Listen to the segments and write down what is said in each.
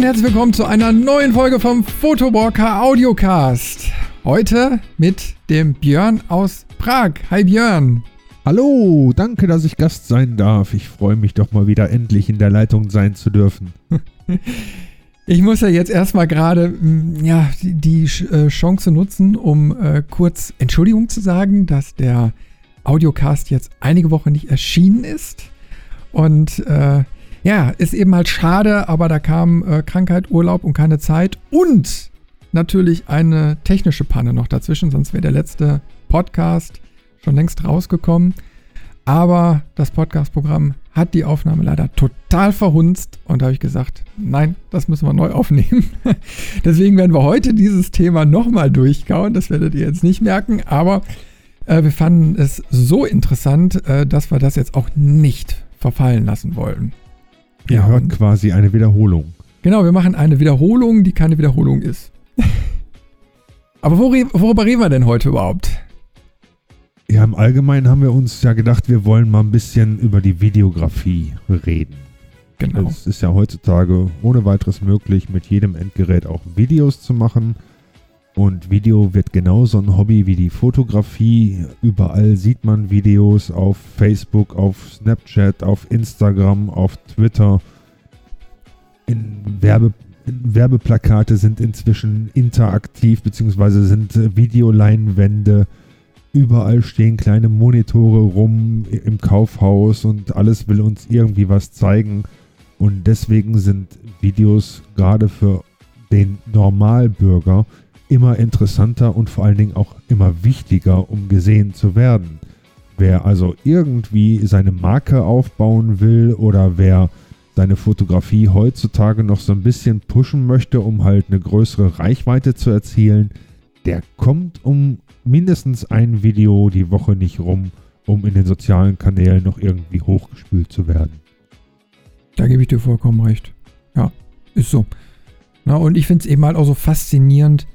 Und herzlich willkommen zu einer neuen Folge vom Photowalker Audiocast. Heute mit dem Björn aus Prag. Hi Björn. Hallo, danke, dass ich Gast sein darf. Ich freue mich doch mal wieder endlich in der Leitung sein zu dürfen. Ich muss ja jetzt erstmal gerade mm, ja, die, die äh, Chance nutzen, um äh, kurz Entschuldigung zu sagen, dass der Audiocast jetzt einige Wochen nicht erschienen ist. Und äh, ja, ist eben halt schade, aber da kam äh, Krankheit, Urlaub und keine Zeit und natürlich eine technische Panne noch dazwischen, sonst wäre der letzte Podcast schon längst rausgekommen. Aber das Podcast-Programm hat die Aufnahme leider total verhunzt und da habe ich gesagt, nein, das müssen wir neu aufnehmen. Deswegen werden wir heute dieses Thema nochmal durchkauen. Das werdet ihr jetzt nicht merken, aber äh, wir fanden es so interessant, äh, dass wir das jetzt auch nicht verfallen lassen wollen. Ihr ja, hört quasi eine Wiederholung. Genau, wir machen eine Wiederholung, die keine Wiederholung ist. Aber worüber reden wir denn heute überhaupt? Ja, im Allgemeinen haben wir uns ja gedacht, wir wollen mal ein bisschen über die Videografie reden. Genau. Es ist ja heutzutage ohne weiteres möglich, mit jedem Endgerät auch Videos zu machen. Und Video wird genauso ein Hobby wie die Fotografie. Überall sieht man Videos auf Facebook, auf Snapchat, auf Instagram, auf Twitter. In Werbe, Werbeplakate sind inzwischen interaktiv, beziehungsweise sind Videoleinwände Überall stehen kleine Monitore rum im Kaufhaus und alles will uns irgendwie was zeigen. Und deswegen sind Videos gerade für den Normalbürger immer interessanter und vor allen Dingen auch immer wichtiger, um gesehen zu werden. Wer also irgendwie seine Marke aufbauen will oder wer seine Fotografie heutzutage noch so ein bisschen pushen möchte, um halt eine größere Reichweite zu erzielen, der kommt um mindestens ein Video die Woche nicht rum, um in den sozialen Kanälen noch irgendwie hochgespült zu werden. Da gebe ich dir vollkommen recht. Ja, ist so. Na, und ich finde es eben halt auch so faszinierend.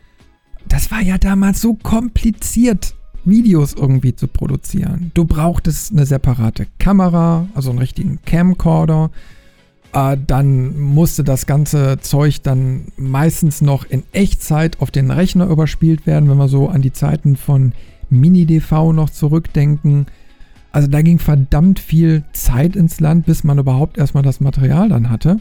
Das war ja damals so kompliziert, Videos irgendwie zu produzieren. Du brauchtest eine separate Kamera, also einen richtigen Camcorder. Äh, dann musste das ganze Zeug dann meistens noch in Echtzeit auf den Rechner überspielt werden, wenn wir so an die Zeiten von Mini-DV noch zurückdenken. Also da ging verdammt viel Zeit ins Land, bis man überhaupt erstmal das Material dann hatte.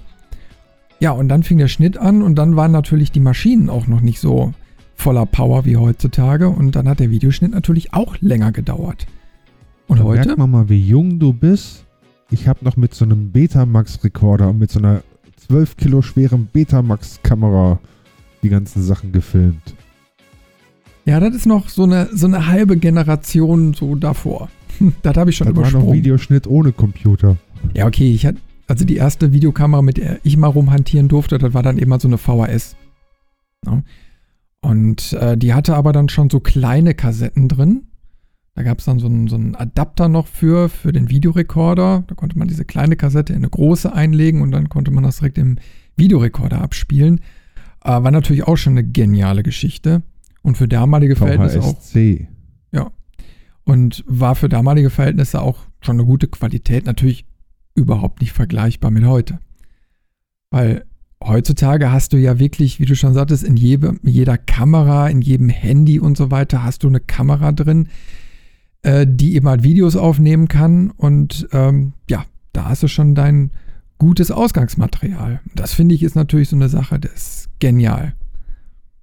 Ja, und dann fing der Schnitt an und dann waren natürlich die Maschinen auch noch nicht so voller Power wie heutzutage und dann hat der Videoschnitt natürlich auch länger gedauert. Und da heute? Merkt man mal, wie jung du bist ich habe noch mit so einem Betamax-Rekorder und mit so einer 12 Kilo schweren Betamax-Kamera die ganzen Sachen gefilmt. Ja, das ist noch so eine, so eine halbe Generation so davor. das habe ich schon das übersprungen. Das war noch Videoschnitt ohne Computer. Ja, okay. Ich hatte, also die erste Videokamera, mit der ich mal rumhantieren durfte, das war dann immer so eine VHS. Ja. Und äh, die hatte aber dann schon so kleine Kassetten drin. Da gab es dann so einen, so einen Adapter noch für, für den Videorekorder. Da konnte man diese kleine Kassette in eine große einlegen und dann konnte man das direkt im Videorekorder abspielen. Äh, war natürlich auch schon eine geniale Geschichte. Und für damalige Verhältnisse auch. Ja. Und war für damalige Verhältnisse auch schon eine gute Qualität. Natürlich überhaupt nicht vergleichbar mit heute. Weil heutzutage hast du ja wirklich, wie du schon sagtest, in jede, jeder Kamera, in jedem Handy und so weiter hast du eine Kamera drin, äh, die eben halt Videos aufnehmen kann. Und ähm, ja, da hast du schon dein gutes Ausgangsmaterial. Das finde ich ist natürlich so eine Sache, das ist genial.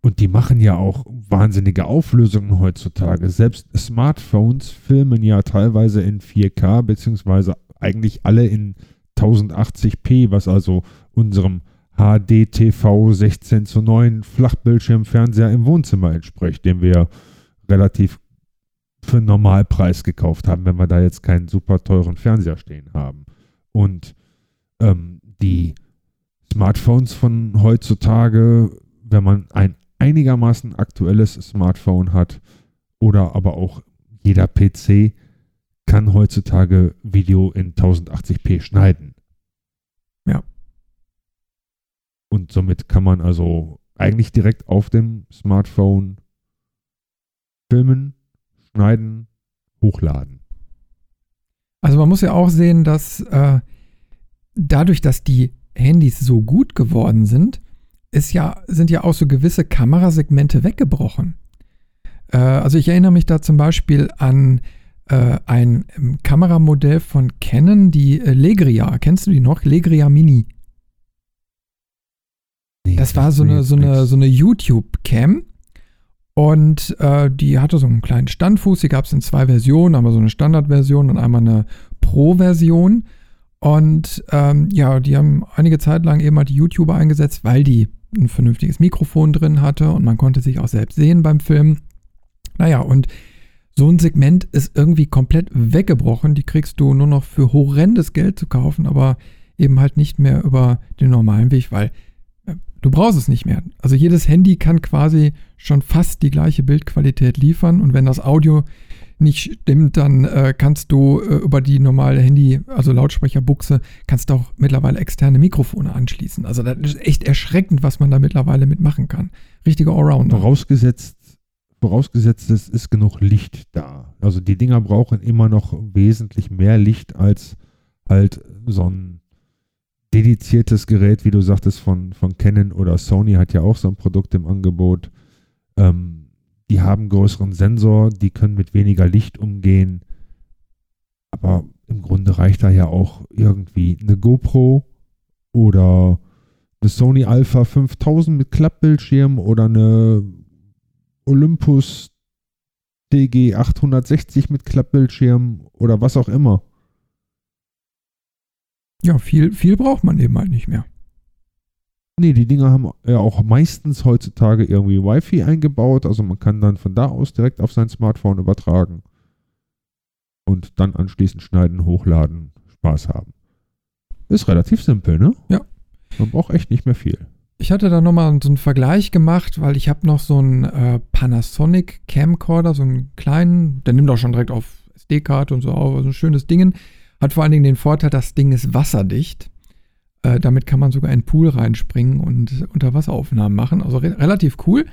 Und die machen ja auch wahnsinnige Auflösungen heutzutage. Selbst Smartphones filmen ja teilweise in 4K, beziehungsweise eigentlich alle in 1080p, was also unserem HDTV 16 zu 9 Flachbildschirmfernseher im Wohnzimmer entspricht, den wir relativ für einen Normalpreis gekauft haben, wenn wir da jetzt keinen super teuren Fernseher stehen haben. Und ähm, die Smartphones von heutzutage, wenn man ein einigermaßen aktuelles Smartphone hat oder aber auch jeder PC, kann heutzutage Video in 1080p schneiden. Ja. Und somit kann man also eigentlich direkt auf dem Smartphone filmen schneiden, hochladen. Also man muss ja auch sehen, dass äh, dadurch, dass die Handys so gut geworden sind, ist ja, sind ja auch so gewisse Kamerasegmente weggebrochen. Äh, also ich erinnere mich da zum Beispiel an äh, ein ähm, Kameramodell von Canon, die Legria. Kennst du die noch? Legria Mini. Nee, das war so eine, so eine, so eine YouTube-Cam. Und äh, die hatte so einen kleinen Standfuß. Die gab es in zwei Versionen, einmal so eine Standardversion und einmal eine Pro-Version. Und ähm, ja, die haben einige Zeit lang eben mal die YouTuber eingesetzt, weil die ein vernünftiges Mikrofon drin hatte und man konnte sich auch selbst sehen beim Film. Naja, und so ein Segment ist irgendwie komplett weggebrochen. Die kriegst du nur noch für horrendes Geld zu kaufen, aber eben halt nicht mehr über den normalen Weg, weil du brauchst es nicht mehr. Also jedes Handy kann quasi schon fast die gleiche Bildqualität liefern und wenn das Audio nicht stimmt, dann äh, kannst du äh, über die normale Handy, also Lautsprecherbuchse, kannst du auch mittlerweile externe Mikrofone anschließen. Also das ist echt erschreckend, was man da mittlerweile mitmachen kann. Richtiger Allrounder. Vorausgesetzt, vorausgesetzt es ist genug Licht da. Also die Dinger brauchen immer noch wesentlich mehr Licht als halt so ein dediziertes Gerät, wie du sagtest, von, von Canon oder Sony hat ja auch so ein Produkt im Angebot. Ähm, die haben größeren Sensor, die können mit weniger Licht umgehen. Aber im Grunde reicht da ja auch irgendwie eine GoPro oder eine Sony Alpha 5000 mit Klappbildschirm oder eine Olympus TG 860 mit Klappbildschirm oder was auch immer. Ja, viel, viel braucht man eben halt nicht mehr. Nee, die Dinger haben ja auch meistens heutzutage irgendwie Wi-Fi eingebaut. Also man kann dann von da aus direkt auf sein Smartphone übertragen. Und dann anschließend schneiden, hochladen, Spaß haben. Ist relativ simpel, ne? Ja. Man braucht echt nicht mehr viel. Ich hatte da nochmal so einen Vergleich gemacht, weil ich habe noch so einen äh, Panasonic Camcorder, so einen kleinen, der nimmt auch schon direkt auf SD-Karte und so auf, also ein schönes Ding. Hat vor allen Dingen den Vorteil, das Ding ist wasserdicht. Äh, damit kann man sogar in den Pool reinspringen und Unterwasseraufnahmen machen. Also re relativ cool.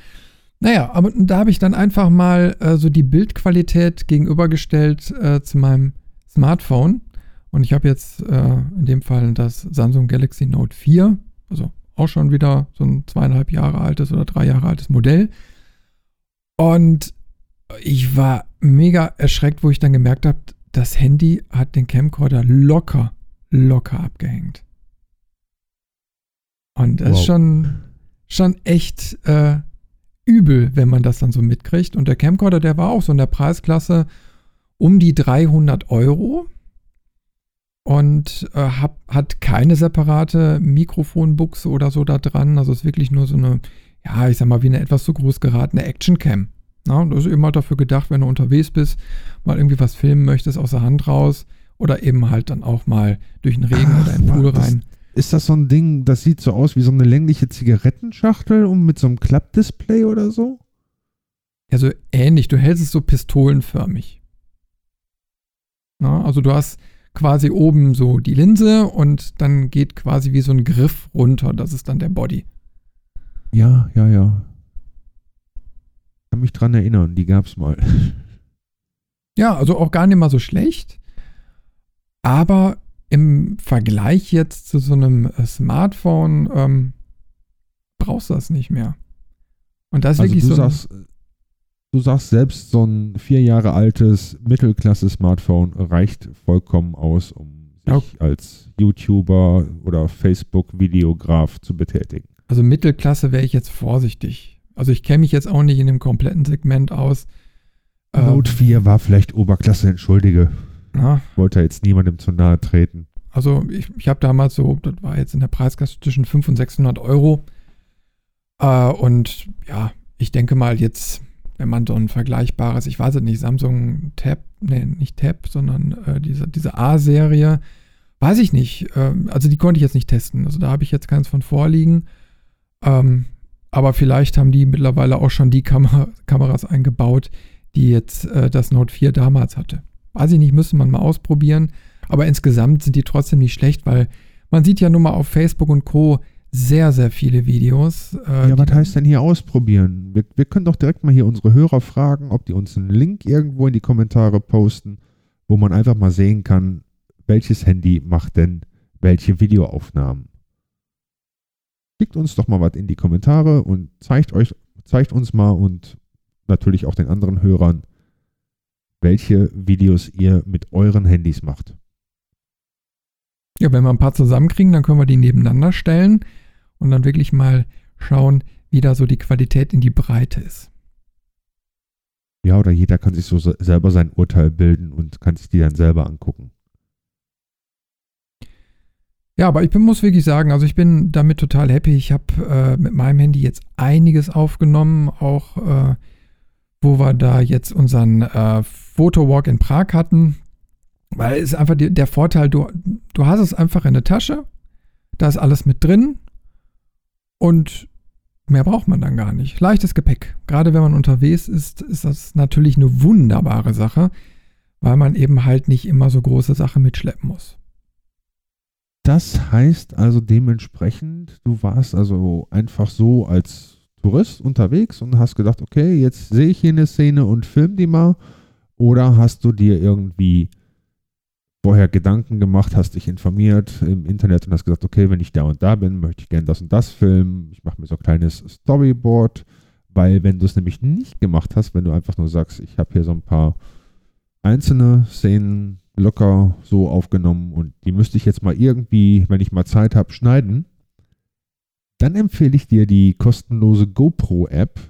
Naja, aber da habe ich dann einfach mal äh, so die Bildqualität gegenübergestellt äh, zu meinem Smartphone. Und ich habe jetzt äh, in dem Fall das Samsung Galaxy Note 4, also auch schon wieder so ein zweieinhalb Jahre altes oder drei Jahre altes Modell. Und ich war mega erschreckt, wo ich dann gemerkt habe, das Handy hat den Camcorder locker, locker abgehängt. Und das wow. ist schon, schon echt äh, übel, wenn man das dann so mitkriegt. Und der Camcorder, der war auch so in der Preisklasse um die 300 Euro und äh, hab, hat keine separate Mikrofonbuchse oder so da dran. Also ist wirklich nur so eine, ja, ich sag mal, wie eine etwas zu groß geratene Actioncam. Na, das ist eben halt dafür gedacht, wenn du unterwegs bist, mal irgendwie was filmen möchtest aus der Hand raus oder eben halt dann auch mal durch den Regen Ach, oder in den Pool rein. Ist das so ein Ding, das sieht so aus wie so eine längliche Zigarettenschachtel und mit so einem Klappdisplay oder so? Ja, so ähnlich. Du hältst es so pistolenförmig. Na, also du hast quasi oben so die Linse und dann geht quasi wie so ein Griff runter. Das ist dann der Body. Ja, ja, ja. Ich kann mich dran erinnern, die gab's mal. Ja, also auch gar nicht mal so schlecht. Aber im Vergleich jetzt zu so einem äh, Smartphone ähm, brauchst du das nicht mehr. Und das ist also wirklich du so. Sagst, du sagst selbst, so ein vier Jahre altes Mittelklasse-Smartphone reicht vollkommen aus, um sich okay. als YouTuber oder Facebook-Videograf zu betätigen. Also Mittelklasse wäre ich jetzt vorsichtig. Also ich kenne mich jetzt auch nicht in dem kompletten Segment aus. Note ähm, 4 war vielleicht Oberklasse, entschuldige. Na? Wollte jetzt niemandem zu nahe treten. Also ich, ich habe damals so, das war jetzt in der Preiskasse zwischen 500 und 600 Euro. Äh, und ja, ich denke mal jetzt, wenn man so ein vergleichbares, ich weiß es nicht, Samsung Tab, nee, nicht Tab, sondern äh, diese, diese A-Serie, weiß ich nicht. Äh, also die konnte ich jetzt nicht testen. Also da habe ich jetzt keins von vorliegen. Ähm, aber vielleicht haben die mittlerweile auch schon die Kamer Kameras eingebaut, die jetzt äh, das Note 4 damals hatte. Weiß ich nicht, müsste man mal ausprobieren. Aber insgesamt sind die trotzdem nicht schlecht, weil man sieht ja nun mal auf Facebook und Co. sehr, sehr viele Videos. Äh, ja, was heißt denn hier ausprobieren? Wir, wir können doch direkt mal hier unsere Hörer fragen, ob die uns einen Link irgendwo in die Kommentare posten, wo man einfach mal sehen kann, welches Handy macht denn welche Videoaufnahmen. Schickt uns doch mal was in die Kommentare und zeigt euch, zeigt uns mal und natürlich auch den anderen Hörern, welche Videos ihr mit euren Handys macht. Ja, wenn wir ein paar zusammenkriegen, dann können wir die nebeneinander stellen und dann wirklich mal schauen, wie da so die Qualität in die Breite ist. Ja, oder jeder kann sich so selber sein Urteil bilden und kann sich die dann selber angucken. Ja, aber ich bin, muss wirklich sagen, also ich bin damit total happy. Ich habe äh, mit meinem Handy jetzt einiges aufgenommen, auch äh, wo wir da jetzt unseren äh, Fotowalk in Prag hatten. Weil es ist einfach die, der Vorteil, du, du hast es einfach in der Tasche, da ist alles mit drin und mehr braucht man dann gar nicht. Leichtes Gepäck. Gerade wenn man unterwegs ist, ist das natürlich eine wunderbare Sache, weil man eben halt nicht immer so große Sachen mitschleppen muss. Das heißt also dementsprechend, du warst also einfach so als Tourist unterwegs und hast gedacht, okay, jetzt sehe ich hier eine Szene und film die mal. Oder hast du dir irgendwie vorher Gedanken gemacht, hast dich informiert im Internet und hast gesagt, okay, wenn ich da und da bin, möchte ich gerne das und das filmen. Ich mache mir so ein kleines Storyboard, weil wenn du es nämlich nicht gemacht hast, wenn du einfach nur sagst, ich habe hier so ein paar einzelne Szenen locker so aufgenommen und die müsste ich jetzt mal irgendwie, wenn ich mal Zeit habe, schneiden, dann empfehle ich dir die kostenlose GoPro-App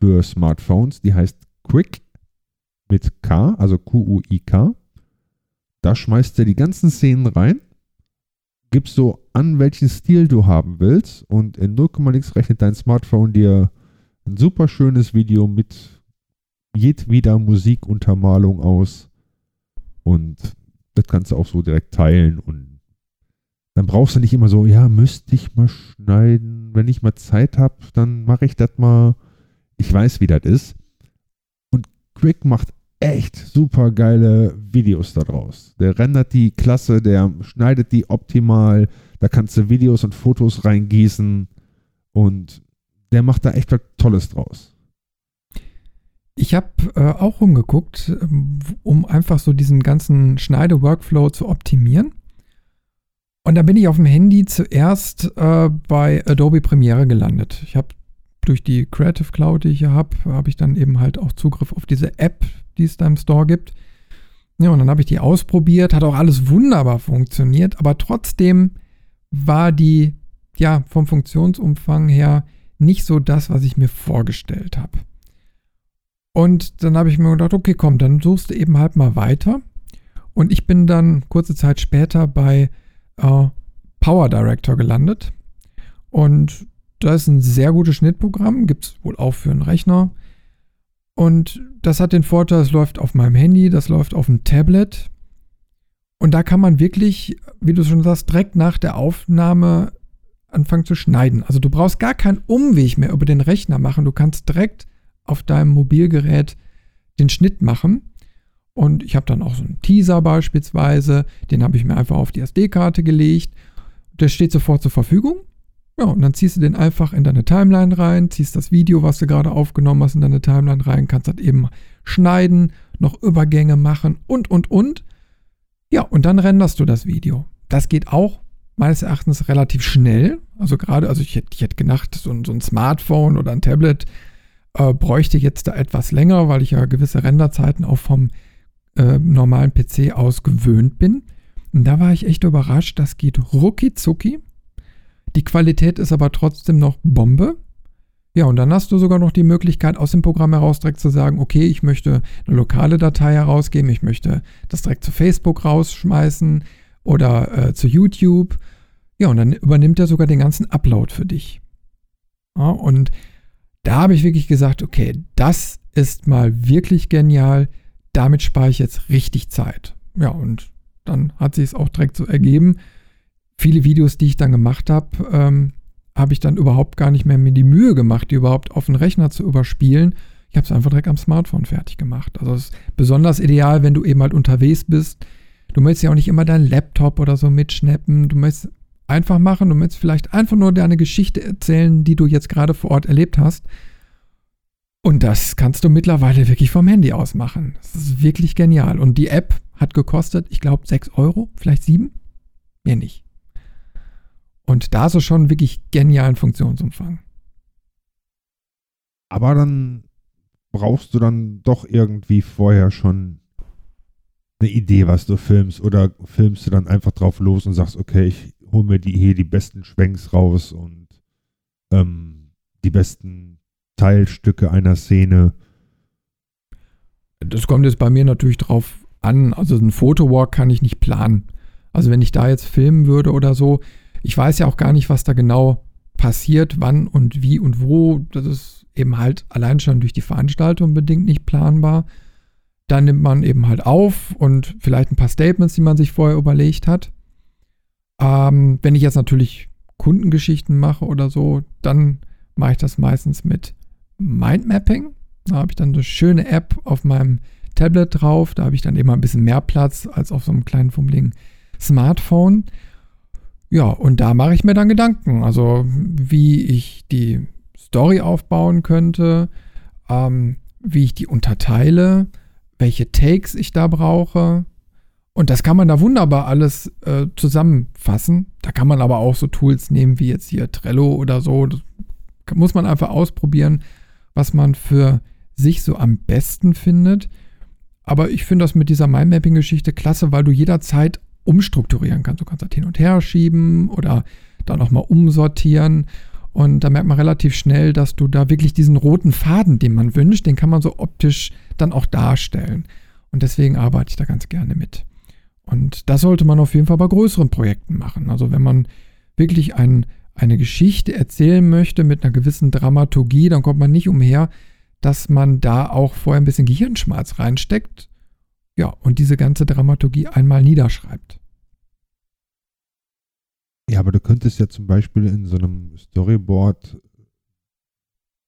für Smartphones, die heißt Quick mit K, also Q-U-I-K. Da schmeißt er die ganzen Szenen rein, gibst so an, welchen Stil du haben willst und in 0, nix rechnet dein Smartphone dir ein super schönes Video mit jedweder Musikuntermalung aus und das kannst du auch so direkt teilen und dann brauchst du nicht immer so, ja, müsste ich mal schneiden. Wenn ich mal Zeit habe, dann mache ich das mal. Ich weiß, wie das ist. Und Quick macht echt super geile Videos daraus. Der rendert die klasse, der schneidet die optimal. Da kannst du Videos und Fotos reingießen und der macht da echt was Tolles draus. Ich habe äh, auch rumgeguckt, ähm, um einfach so diesen ganzen Schneide-Workflow zu optimieren. Und da bin ich auf dem Handy zuerst äh, bei Adobe Premiere gelandet. Ich habe durch die Creative Cloud, die ich hier habe, habe ich dann eben halt auch Zugriff auf diese App, die es da im Store gibt. Ja, und dann habe ich die ausprobiert, hat auch alles wunderbar funktioniert, aber trotzdem war die, ja, vom Funktionsumfang her nicht so das, was ich mir vorgestellt habe. Und dann habe ich mir gedacht, okay, komm, dann suchst du eben halt mal weiter. Und ich bin dann kurze Zeit später bei äh, Power Director gelandet. Und das ist ein sehr gutes Schnittprogramm, gibt es wohl auch für einen Rechner. Und das hat den Vorteil, es läuft auf meinem Handy, das läuft auf dem Tablet. Und da kann man wirklich, wie du schon sagst, direkt nach der Aufnahme anfangen zu schneiden. Also du brauchst gar keinen Umweg mehr über den Rechner machen. Du kannst direkt auf deinem Mobilgerät den Schnitt machen. Und ich habe dann auch so einen Teaser beispielsweise, den habe ich mir einfach auf die SD-Karte gelegt. Der steht sofort zur Verfügung. Ja, und dann ziehst du den einfach in deine Timeline rein, ziehst das Video, was du gerade aufgenommen hast, in deine Timeline rein, kannst das eben schneiden, noch Übergänge machen und, und, und. Ja, und dann renderst du das Video. Das geht auch meines Erachtens relativ schnell. Also gerade, also ich hätte, ich hätte gedacht, so so ein Smartphone oder ein Tablet äh, bräuchte jetzt da etwas länger, weil ich ja gewisse Renderzeiten auch vom äh, normalen PC aus gewöhnt bin. Und da war ich echt überrascht, das geht rucki zucki. Die Qualität ist aber trotzdem noch Bombe. Ja, und dann hast du sogar noch die Möglichkeit, aus dem Programm heraus direkt zu sagen, okay, ich möchte eine lokale Datei herausgeben, ich möchte das direkt zu Facebook rausschmeißen oder äh, zu YouTube. Ja, und dann übernimmt er sogar den ganzen Upload für dich. Ja, und da habe ich wirklich gesagt, okay, das ist mal wirklich genial. Damit spare ich jetzt richtig Zeit. Ja, und dann hat sich es auch direkt so ergeben viele Videos, die ich dann gemacht habe, ähm, habe ich dann überhaupt gar nicht mehr mir die Mühe gemacht, die überhaupt auf den Rechner zu überspielen. Ich habe es einfach direkt am Smartphone fertig gemacht. Also es ist besonders ideal, wenn du eben halt unterwegs bist. Du möchtest ja auch nicht immer deinen Laptop oder so mitschnappen. Du möchtest einfach machen. Du möchtest vielleicht einfach nur deine Geschichte erzählen, die du jetzt gerade vor Ort erlebt hast. Und das kannst du mittlerweile wirklich vom Handy aus machen. Das ist wirklich genial. Und die App hat gekostet, ich glaube, 6 Euro, vielleicht 7. Mehr nicht. Und da ist es schon wirklich genialen Funktionsumfang. Aber dann brauchst du dann doch irgendwie vorher schon eine Idee, was du filmst, oder filmst du dann einfach drauf los und sagst, okay, ich hole mir die, hier die besten Schwenks raus und ähm, die besten Teilstücke einer Szene. Das kommt jetzt bei mir natürlich drauf an. Also ein Fotowalk kann ich nicht planen. Also wenn ich da jetzt filmen würde oder so, ich weiß ja auch gar nicht, was da genau passiert, wann und wie und wo. Das ist eben halt allein schon durch die Veranstaltung bedingt nicht planbar. Dann nimmt man eben halt auf und vielleicht ein paar Statements, die man sich vorher überlegt hat. Ähm, wenn ich jetzt natürlich Kundengeschichten mache oder so, dann mache ich das meistens mit Mindmapping. Da habe ich dann eine schöne App auf meinem Tablet drauf. Da habe ich dann immer ein bisschen mehr Platz als auf so einem kleinen fummeligen Smartphone. Ja, und da mache ich mir dann Gedanken. Also, wie ich die Story aufbauen könnte, ähm, wie ich die unterteile, welche Takes ich da brauche. Und das kann man da wunderbar alles äh, zusammenfassen. Da kann man aber auch so Tools nehmen wie jetzt hier Trello oder so. Das muss man einfach ausprobieren, was man für sich so am besten findet. Aber ich finde das mit dieser Mindmapping-Geschichte klasse, weil du jederzeit umstrukturieren kannst. Du kannst das hin und her schieben oder dann nochmal umsortieren. Und da merkt man relativ schnell, dass du da wirklich diesen roten Faden, den man wünscht, den kann man so optisch dann auch darstellen. Und deswegen arbeite ich da ganz gerne mit. Und das sollte man auf jeden Fall bei größeren Projekten machen. Also wenn man wirklich ein, eine Geschichte erzählen möchte mit einer gewissen Dramaturgie, dann kommt man nicht umher, dass man da auch vorher ein bisschen Gehirnschmalz reinsteckt. Ja, und diese ganze Dramaturgie einmal niederschreibt. Ja, aber du könntest ja zum Beispiel in so einem Storyboard,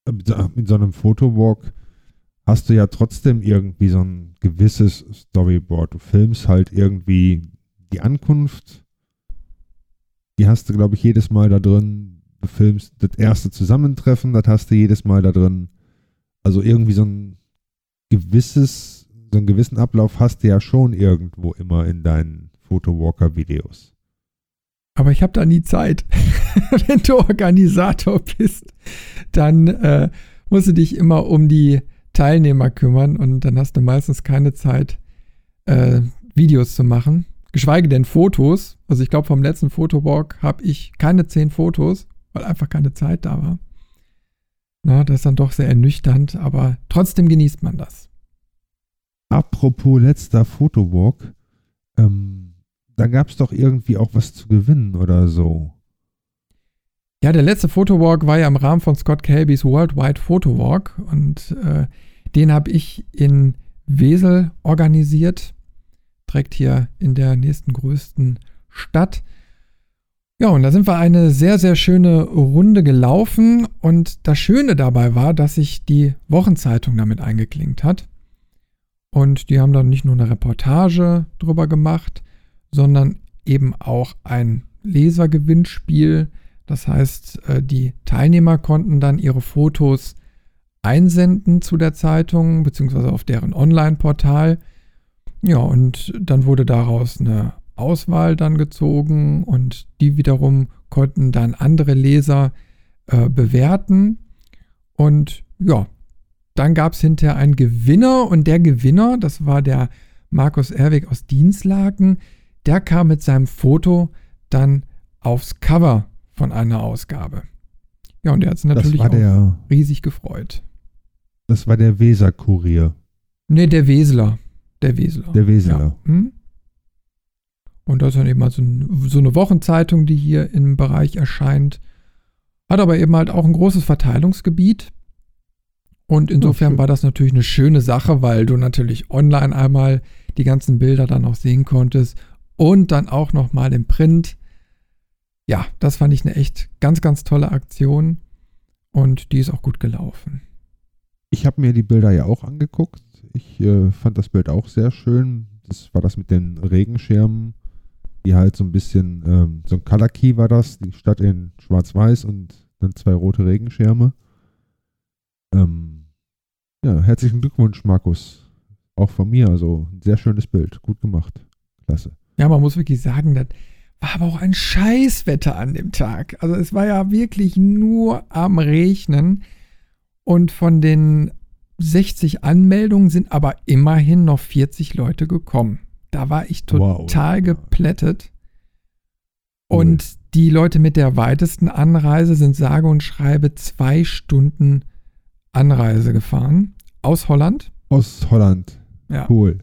äh, in so einem Fotowalk, hast du ja trotzdem irgendwie so ein gewisses Storyboard. Du filmst halt irgendwie die Ankunft. Die hast du, glaube ich, jedes Mal da drin. Du filmst das erste Zusammentreffen, das hast du jedes Mal da drin. Also irgendwie so ein gewisses, so einen gewissen Ablauf hast du ja schon irgendwo immer in deinen Photowalker-Videos. Aber ich habe da nie Zeit. Wenn du Organisator bist, dann äh, musst du dich immer um die Teilnehmer kümmern und dann hast du meistens keine Zeit, äh, Videos zu machen. Geschweige denn Fotos. Also ich glaube, vom letzten Fotowalk habe ich keine zehn Fotos, weil einfach keine Zeit da war. Na, das ist dann doch sehr ernüchternd, aber trotzdem genießt man das. Apropos letzter Fotowalk, ähm, da gab es doch irgendwie auch was zu gewinnen oder so. Ja, der letzte Fotowalk war ja im Rahmen von Scott Kelbys Worldwide Photowalk und äh, den habe ich in Wesel organisiert, direkt hier in der nächsten größten Stadt. Ja, und da sind wir eine sehr, sehr schöne Runde gelaufen und das Schöne dabei war, dass sich die Wochenzeitung damit eingeklinkt hat. Und die haben dann nicht nur eine Reportage drüber gemacht, sondern eben auch ein Lesergewinnspiel. Das heißt, äh, die Teilnehmer konnten dann ihre Fotos einsenden zu der Zeitung beziehungsweise auf deren Online-Portal. Ja, und dann wurde daraus eine Auswahl dann gezogen und die wiederum konnten dann andere Leser äh, bewerten. Und ja, dann gab es hinterher einen Gewinner und der Gewinner, das war der Markus Erwig aus Dienstlaken, der kam mit seinem Foto dann aufs Cover von einer Ausgabe. Ja, und der hat sich natürlich auch der, riesig gefreut. Das war der Weser-Kurier. Nee, der Wesler. Der Wesler. Der Wesler. Ja. Hm? Und das ist dann eben mal so, ein, so eine Wochenzeitung, die hier im Bereich erscheint. Hat aber eben halt auch ein großes Verteilungsgebiet. Und insofern war das natürlich eine schöne Sache, weil du natürlich online einmal die ganzen Bilder dann auch sehen konntest und dann auch nochmal im Print. Ja, das fand ich eine echt ganz, ganz tolle Aktion und die ist auch gut gelaufen. Ich habe mir die Bilder ja auch angeguckt. Ich äh, fand das Bild auch sehr schön. Das war das mit den Regenschirmen, die halt so ein bisschen, ähm, so ein Color Key war das, die Stadt in schwarz-weiß und dann zwei rote Regenschirme. Ähm, ja, herzlichen Glückwunsch, Markus. Auch von mir. Also ein sehr schönes Bild. Gut gemacht. Klasse. Ja, man muss wirklich sagen, das war aber auch ein Scheißwetter an dem Tag. Also es war ja wirklich nur am Regnen. Und von den 60 Anmeldungen sind aber immerhin noch 40 Leute gekommen. Da war ich total wow. geplättet. Und cool. die Leute mit der weitesten Anreise sind sage und schreibe zwei Stunden Anreise gefahren. Aus Holland. Aus Holland. Ja. Cool.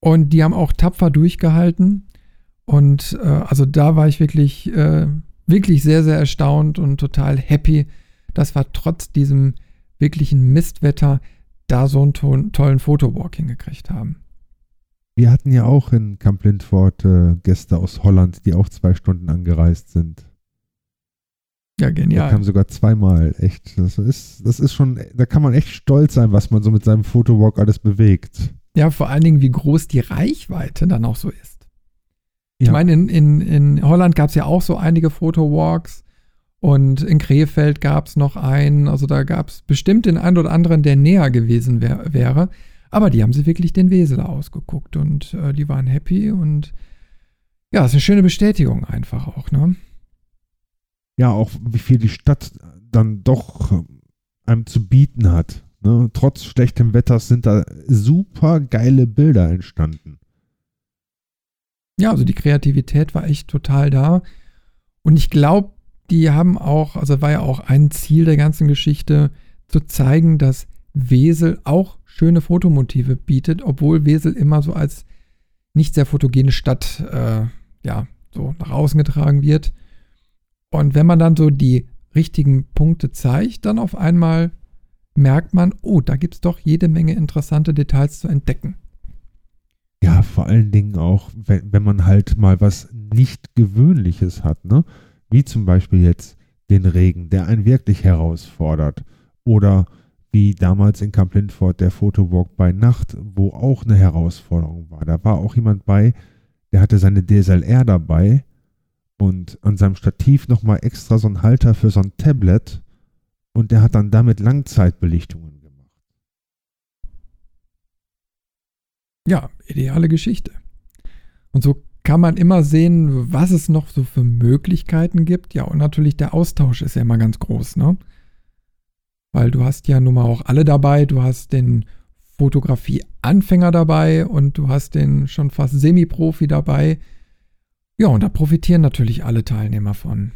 Und die haben auch tapfer durchgehalten. Und äh, also da war ich wirklich, äh, wirklich sehr, sehr erstaunt und total happy, dass wir trotz diesem wirklichen Mistwetter da so einen to tollen Fotowalk hingekriegt haben. Wir hatten ja auch in Camp Lindford äh, Gäste aus Holland, die auch zwei Stunden angereist sind. Ja, genial. Da kam sogar zweimal, echt. Das ist, das ist schon, da kann man echt stolz sein, was man so mit seinem Fotowalk alles bewegt. Ja, vor allen Dingen, wie groß die Reichweite dann auch so ist. Ich ja. meine, in, in, in Holland gab es ja auch so einige Fotowalks und in Krefeld gab es noch einen. Also da gab es bestimmt den einen oder anderen, der näher gewesen wär, wäre. Aber die haben sich wirklich den Weseler ausgeguckt und äh, die waren happy und ja, ist eine schöne Bestätigung einfach auch, ne? Ja, auch wie viel die Stadt dann doch äh, einem zu bieten hat. Ne? Trotz schlechtem Wetters sind da super geile Bilder entstanden. Ja, also die Kreativität war echt total da. Und ich glaube, die haben auch, also war ja auch ein Ziel der ganzen Geschichte, zu zeigen, dass Wesel auch schöne Fotomotive bietet, obwohl Wesel immer so als nicht sehr fotogene Stadt, äh, ja, so nach außen getragen wird. Und wenn man dann so die richtigen Punkte zeigt, dann auf einmal merkt man, oh, da gibt es doch jede Menge interessante Details zu entdecken. Ja, vor allen Dingen auch, wenn, wenn man halt mal was nicht Gewöhnliches hat, ne? Wie zum Beispiel jetzt den Regen, der einen wirklich herausfordert. Oder wie damals in Camp Lindford der Fotowalk bei Nacht, wo auch eine Herausforderung war. Da war auch jemand bei, der hatte seine DSLR dabei und an seinem Stativ nochmal extra so ein Halter für so ein Tablet und der hat dann damit Langzeitbelichtungen gemacht. Ja, ideale Geschichte. Und so kann man immer sehen, was es noch so für Möglichkeiten gibt. Ja, und natürlich der Austausch ist ja immer ganz groß, ne? Weil du hast ja nun mal auch alle dabei. Du hast den Fotografie-Anfänger dabei und du hast den schon fast Semi-Profi dabei. Ja, und da profitieren natürlich alle Teilnehmer von.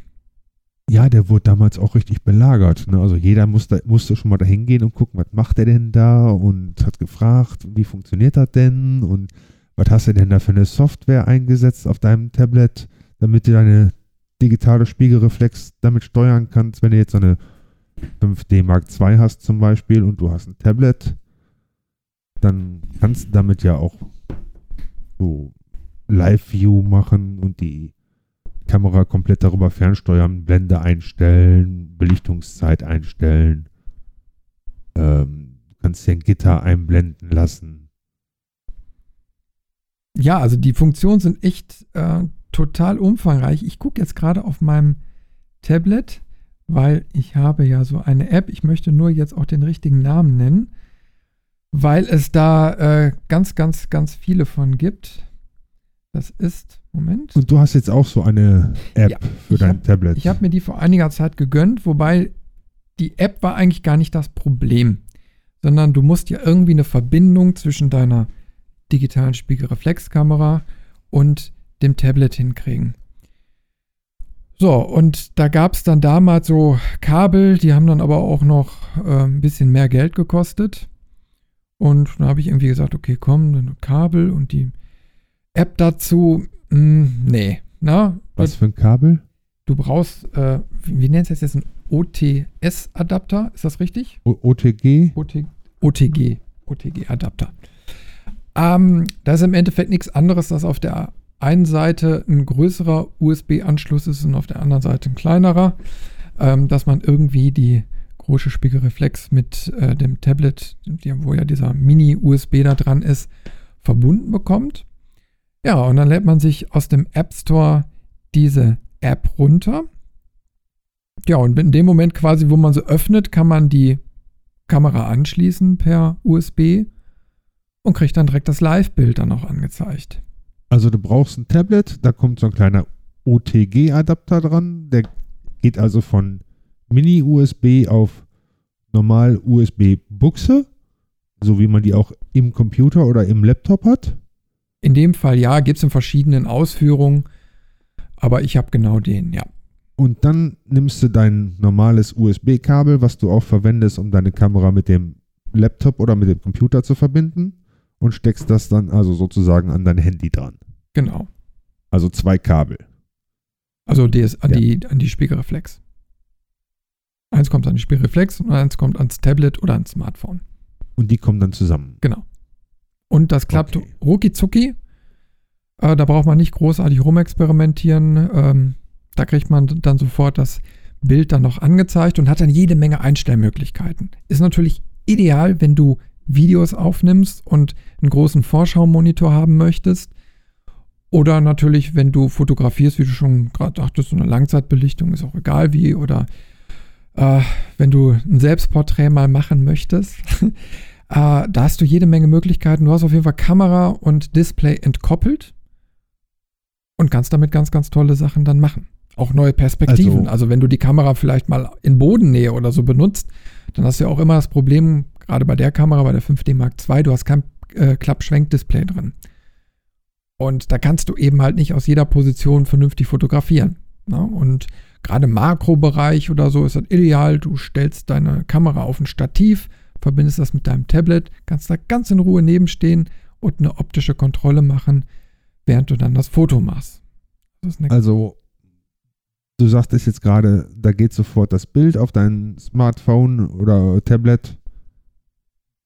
Ja, der wurde damals auch richtig belagert. Ne? Also jeder musste, musste schon mal da hingehen und gucken, was macht der denn da und hat gefragt, wie funktioniert das denn und was hast du denn da für eine Software eingesetzt auf deinem Tablet, damit du deine digitale Spiegelreflex damit steuern kannst, wenn du jetzt so eine 5D Mark II hast zum Beispiel und du hast ein Tablet, dann kannst du damit ja auch so Live-View machen und die Kamera komplett darüber fernsteuern, Blende einstellen, Belichtungszeit einstellen. Ähm, kannst dir ein Gitter einblenden lassen. Ja, also die Funktionen sind echt äh, total umfangreich. Ich gucke jetzt gerade auf meinem Tablet, weil ich habe ja so eine App. Ich möchte nur jetzt auch den richtigen Namen nennen, weil es da äh, ganz, ganz, ganz viele von gibt. Das ist, Moment. Und du hast jetzt auch so eine App ja, für dein hab, Tablet. Ich habe mir die vor einiger Zeit gegönnt, wobei die App war eigentlich gar nicht das Problem, sondern du musst ja irgendwie eine Verbindung zwischen deiner digitalen Spiegelreflexkamera und dem Tablet hinkriegen. So, und da gab es dann damals so Kabel, die haben dann aber auch noch äh, ein bisschen mehr Geld gekostet. Und dann habe ich irgendwie gesagt, okay, komm, dann Kabel und die App dazu, mh, hm, nee. Na, Was für ein Kabel? Du brauchst, äh, wie, wie nennt es jetzt, ein OTS-Adapter, ist das richtig? O OTG? OT OTG, OTG-Adapter. Ähm, das ist im Endeffekt nichts anderes, dass auf der einen Seite ein größerer USB-Anschluss ist und auf der anderen Seite ein kleinerer, ähm, dass man irgendwie die große Spiegelreflex mit äh, dem Tablet, wo ja dieser Mini-USB da dran ist, verbunden bekommt. Ja, und dann lädt man sich aus dem App Store diese App runter. Ja, und in dem Moment quasi, wo man sie öffnet, kann man die Kamera anschließen per USB und kriegt dann direkt das Live-Bild dann auch angezeigt. Also du brauchst ein Tablet, da kommt so ein kleiner OTG-Adapter dran. Der geht also von Mini-USB auf normal USB-Buchse, so wie man die auch im Computer oder im Laptop hat. In dem Fall ja, gibt es in verschiedenen Ausführungen, aber ich habe genau den, ja. Und dann nimmst du dein normales USB-Kabel, was du auch verwendest, um deine Kamera mit dem Laptop oder mit dem Computer zu verbinden und steckst das dann also sozusagen an dein Handy dran. Genau. Also zwei Kabel. Also DS, an, ja. die, an die Spiegelreflex. Eins kommt an die Spiegelreflex und eins kommt ans Tablet oder ans Smartphone. Und die kommen dann zusammen. Genau. Und das klappt okay. rucki zucki. Äh, da braucht man nicht großartig rumexperimentieren. Ähm, da kriegt man dann sofort das Bild dann noch angezeigt und hat dann jede Menge Einstellmöglichkeiten. Ist natürlich ideal, wenn du Videos aufnimmst und einen großen Vorschaumonitor haben möchtest. Oder natürlich, wenn du fotografierst, wie du schon gerade dachtest, so eine Langzeitbelichtung ist auch egal wie. Oder äh, wenn du ein Selbstporträt mal machen möchtest. äh, da hast du jede Menge Möglichkeiten. Du hast auf jeden Fall Kamera und Display entkoppelt und kannst damit ganz, ganz tolle Sachen dann machen. Auch neue Perspektiven. Also, also wenn du die Kamera vielleicht mal in Bodennähe oder so benutzt, dann hast du ja auch immer das Problem, gerade bei der Kamera, bei der 5D Mark II, du hast kein äh, Klappschwenkdisplay drin. Und da kannst du eben halt nicht aus jeder Position vernünftig fotografieren. Ne? Und gerade im Makrobereich oder so ist das ideal. Du stellst deine Kamera auf ein Stativ, verbindest das mit deinem Tablet, kannst da ganz in Ruhe nebenstehen und eine optische Kontrolle machen, während du dann das Foto machst. Das also du sagtest jetzt gerade, da geht sofort das Bild auf dein Smartphone oder Tablet.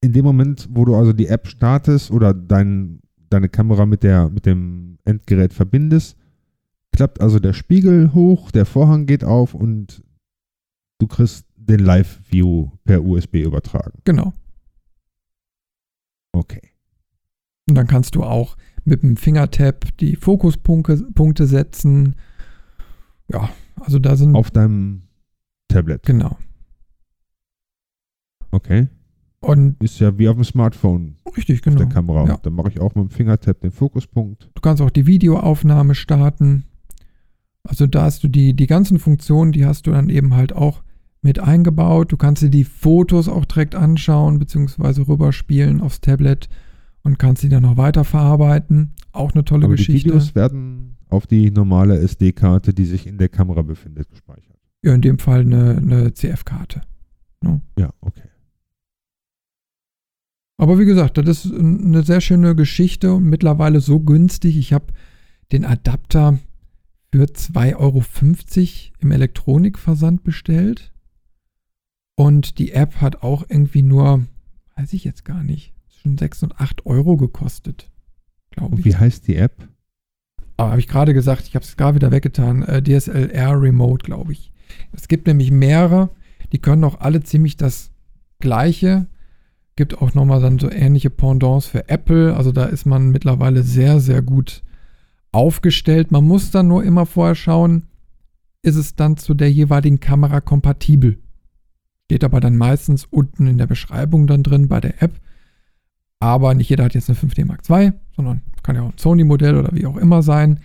In dem Moment, wo du also die App startest oder dein, deine Kamera mit, der, mit dem Endgerät verbindest, klappt also der Spiegel hoch, der Vorhang geht auf und du kriegst den Live-View per USB übertragen. Genau. Okay. Und dann kannst du auch mit dem Fingertap die Fokuspunkte setzen ja, also da sind. Auf deinem Tablet. Genau. Okay. Und ist ja wie auf dem Smartphone. Richtig, genau. der Kamera. Ja. Dann mache ich auch mit dem Fingertap den Fokuspunkt. Du kannst auch die Videoaufnahme starten. Also da hast du die, die ganzen Funktionen, die hast du dann eben halt auch mit eingebaut. Du kannst dir die Fotos auch direkt anschauen, beziehungsweise rüberspielen aufs Tablet und kannst sie dann noch weiter verarbeiten. Auch eine tolle Aber Geschichte. Die Videos werden auf die normale SD-Karte, die sich in der Kamera befindet, gespeichert. Ja, in dem Fall eine, eine CF-Karte. No? Ne? Ja, okay. Aber wie gesagt, das ist eine sehr schöne Geschichte und mittlerweile so günstig. Ich habe den Adapter für 2,50 Euro im Elektronikversand bestellt. Und die App hat auch irgendwie nur, weiß ich jetzt gar nicht, schon 6 und 8 Euro gekostet. Glaube ich. Und wie heißt die App? Aber habe ich gerade gesagt, ich habe es gerade wieder weggetan. Äh, DSLR Remote, glaube ich. Es gibt nämlich mehrere, die können auch alle ziemlich das Gleiche. Gibt auch nochmal dann so ähnliche Pendants für Apple. Also da ist man mittlerweile sehr, sehr gut aufgestellt. Man muss dann nur immer vorher schauen, ist es dann zu der jeweiligen Kamera kompatibel. Steht aber dann meistens unten in der Beschreibung dann drin bei der App. Aber nicht jeder hat jetzt eine 5D Mark II, sondern kann ja auch ein Sony-Modell oder wie auch immer sein.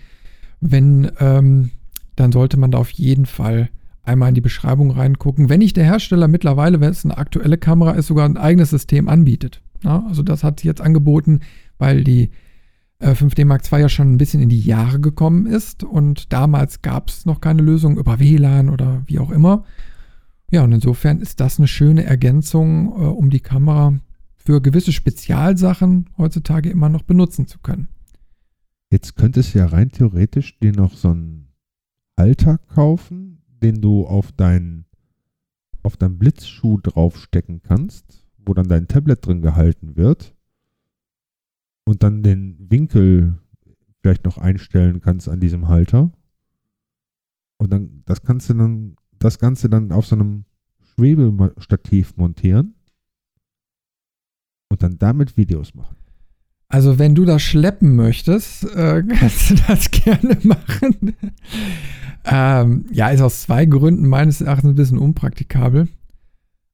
Wenn, ähm, dann sollte man da auf jeden Fall einmal in die Beschreibung reingucken. Wenn nicht der Hersteller mittlerweile, wenn es eine aktuelle Kamera ist, sogar ein eigenes System anbietet. Ja, also das hat sich jetzt angeboten, weil die äh, 5D Mark II ja schon ein bisschen in die Jahre gekommen ist und damals gab es noch keine Lösung über WLAN oder wie auch immer. Ja, und insofern ist das eine schöne Ergänzung, äh, um die Kamera für gewisse Spezialsachen heutzutage immer noch benutzen zu können. Jetzt könntest du ja rein theoretisch dir noch so einen Halter kaufen, den du auf deinen auf deinen Blitzschuh draufstecken kannst, wo dann dein Tablet drin gehalten wird und dann den Winkel vielleicht noch einstellen kannst an diesem Halter. Und dann das kannst du dann das Ganze dann auf so einem Schwebestativ montieren und dann damit Videos machen. Also wenn du das schleppen möchtest, äh, kannst du das gerne machen. ähm, ja, ist aus zwei Gründen meines Erachtens ein bisschen unpraktikabel.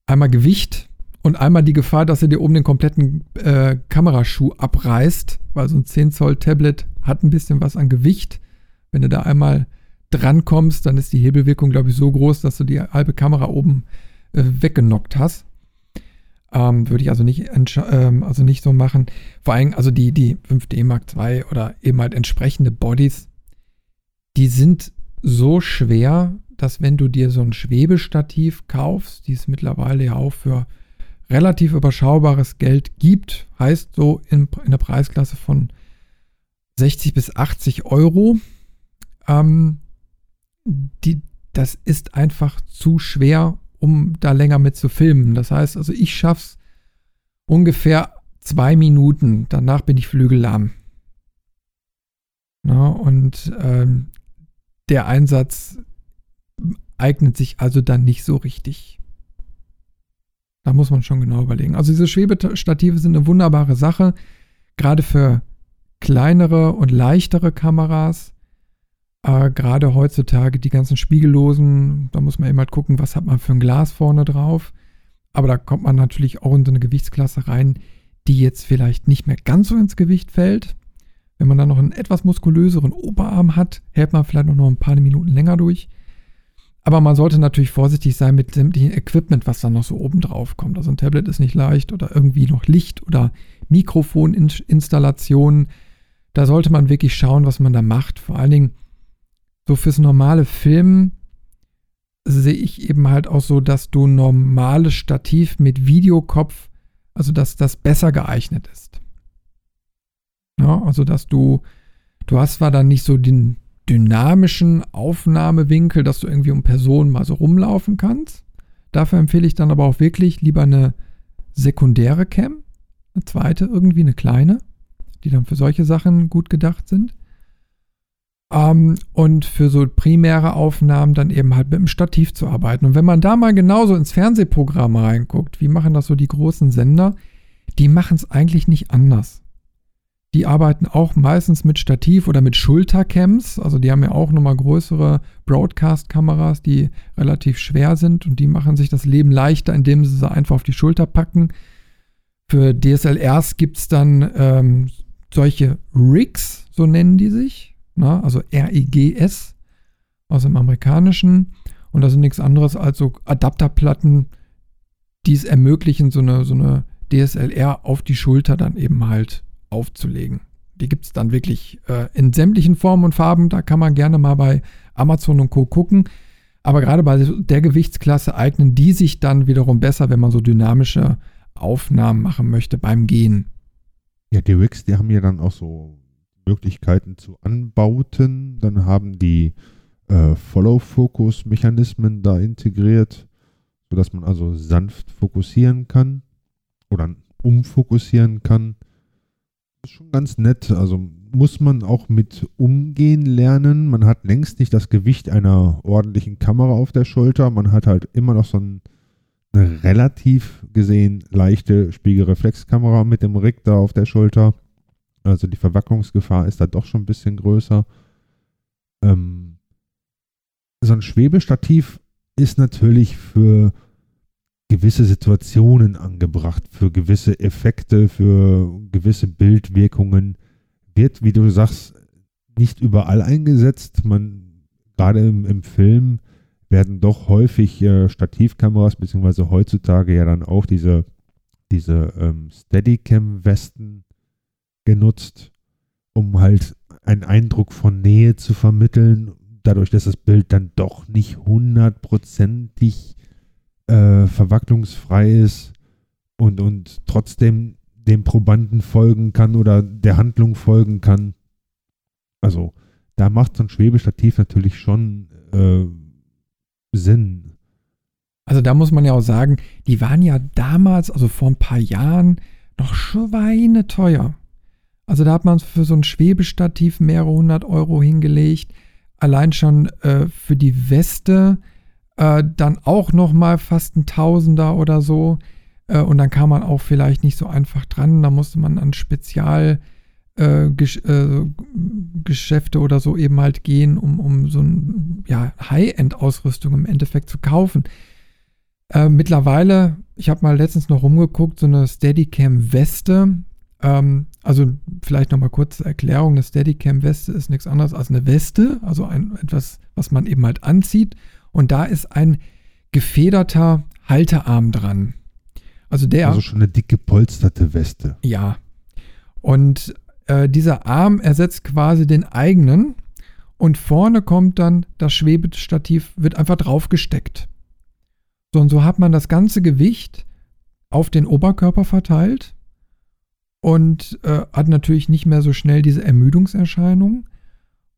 Einmal Gewicht und einmal die Gefahr, dass er dir oben den kompletten äh, Kameraschuh abreißt, weil so ein 10 Zoll Tablet hat ein bisschen was an Gewicht. Wenn du da einmal drankommst, dann ist die Hebelwirkung, glaube ich, so groß, dass du die halbe Kamera oben äh, weggenockt hast. Ähm, würde ich also nicht, ähm, also nicht so machen. Vor allem, also die, die 5D Mark II oder eben halt entsprechende Bodies, die sind so schwer, dass wenn du dir so ein Schwebestativ kaufst, die es mittlerweile ja auch für relativ überschaubares Geld gibt, heißt so in, in der Preisklasse von 60 bis 80 Euro, ähm, die, das ist einfach zu schwer, um da länger mit zu filmen. Das heißt, also ich schaff's ungefähr zwei Minuten. Danach bin ich flügellahm. Na, und ähm, der Einsatz eignet sich also dann nicht so richtig. Da muss man schon genau überlegen. Also diese Schwebestative sind eine wunderbare Sache, gerade für kleinere und leichtere Kameras. Äh, gerade heutzutage die ganzen Spiegellosen, da muss man eben halt gucken, was hat man für ein Glas vorne drauf. Aber da kommt man natürlich auch in so eine Gewichtsklasse rein, die jetzt vielleicht nicht mehr ganz so ins Gewicht fällt. Wenn man dann noch einen etwas muskulöseren Oberarm hat, hält man vielleicht noch ein paar Minuten länger durch. Aber man sollte natürlich vorsichtig sein mit dem Equipment, was dann noch so oben drauf kommt. Also ein Tablet ist nicht leicht oder irgendwie noch Licht oder Mikrofoninstallationen. Da sollte man wirklich schauen, was man da macht. Vor allen Dingen so fürs normale Filmen sehe ich eben halt auch so, dass du normales Stativ mit Videokopf, also dass das besser geeignet ist. Ja, also dass du, du hast zwar dann nicht so den dynamischen Aufnahmewinkel, dass du irgendwie um Personen mal so rumlaufen kannst. Dafür empfehle ich dann aber auch wirklich lieber eine sekundäre Cam, eine zweite, irgendwie eine kleine, die dann für solche Sachen gut gedacht sind. Ähm, und für so primäre Aufnahmen dann eben halt mit dem Stativ zu arbeiten. Und wenn man da mal genauso ins Fernsehprogramm reinguckt, wie machen das so die großen Sender, die machen es eigentlich nicht anders. Die arbeiten auch meistens mit Stativ oder mit Schultercams. Also die haben ja auch nochmal größere Broadcast-Kameras, die relativ schwer sind und die machen sich das Leben leichter, indem sie sie einfach auf die Schulter packen. Für DSLRs gibt es dann ähm, solche Rigs, so nennen die sich ne? also REGS aus dem amerikanischen. Und das sind nichts anderes als so Adapterplatten, die es ermöglichen, so eine, so eine DSLR auf die Schulter dann eben halt aufzulegen. Die gibt es dann wirklich äh, in sämtlichen Formen und Farben. Da kann man gerne mal bei Amazon und Co. gucken. Aber gerade bei der Gewichtsklasse eignen die sich dann wiederum besser, wenn man so dynamische Aufnahmen machen möchte beim Gehen. Ja, die Rigs, die haben ja dann auch so Möglichkeiten zu Anbauten. Dann haben die äh, Follow-Focus-Mechanismen da integriert, sodass man also sanft fokussieren kann oder umfokussieren kann. Das ist schon ganz nett. Also muss man auch mit umgehen lernen. Man hat längst nicht das Gewicht einer ordentlichen Kamera auf der Schulter. Man hat halt immer noch so ein, eine relativ gesehen leichte Spiegelreflexkamera mit dem Rig da auf der Schulter. Also die Verwacklungsgefahr ist da doch schon ein bisschen größer. Ähm, so ein Schwebestativ ist natürlich für gewisse Situationen angebracht, für gewisse Effekte, für gewisse Bildwirkungen. Wird, wie du sagst, nicht überall eingesetzt. Man, gerade im, im Film werden doch häufig äh, Stativkameras, beziehungsweise heutzutage ja dann auch diese, diese ähm, Steadicam-Westen genutzt, um halt einen Eindruck von Nähe zu vermitteln, dadurch, dass das Bild dann doch nicht hundertprozentig äh, verwacklungsfrei ist und, und trotzdem dem Probanden folgen kann oder der Handlung folgen kann. Also da macht so ein Schwebestativ natürlich schon äh, Sinn. Also da muss man ja auch sagen, die waren ja damals, also vor ein paar Jahren, noch schweineteuer. Also da hat man für so ein Schwebestativ mehrere hundert Euro hingelegt. Allein schon äh, für die Weste äh, dann auch noch mal fast ein Tausender oder so. Äh, und dann kam man auch vielleicht nicht so einfach dran. Da musste man an Spezialgeschäfte äh, oder so eben halt gehen, um, um so ein ja, High-End-Ausrüstung im Endeffekt zu kaufen. Äh, mittlerweile, ich habe mal letztens noch rumgeguckt, so eine Steadicam-Weste Ähm, also vielleicht nochmal kurz zur Erklärung, eine Steadicam-Weste ist nichts anderes als eine Weste, also ein, etwas, was man eben halt anzieht. Und da ist ein gefederter Haltearm dran. Also der. Also schon eine dick gepolsterte Weste. Ja. Und äh, dieser Arm ersetzt quasi den eigenen. Und vorne kommt dann das Schwebestativ, wird einfach draufgesteckt. So, und so hat man das ganze Gewicht auf den Oberkörper verteilt und äh, hat natürlich nicht mehr so schnell diese Ermüdungserscheinung.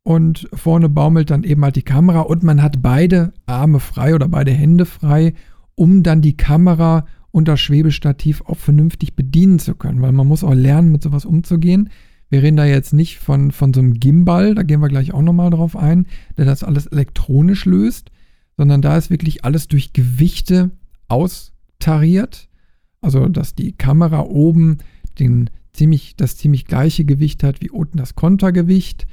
Und vorne baumelt dann eben halt die Kamera und man hat beide Arme frei oder beide Hände frei, um dann die Kamera und das Schwebestativ auch vernünftig bedienen zu können, weil man muss auch lernen, mit sowas umzugehen. Wir reden da jetzt nicht von, von so einem Gimbal, da gehen wir gleich auch nochmal drauf ein, der das alles elektronisch löst, sondern da ist wirklich alles durch Gewichte austariert. Also, dass die Kamera oben den ziemlich, das ziemlich gleiche Gewicht hat wie unten das Kontergewicht.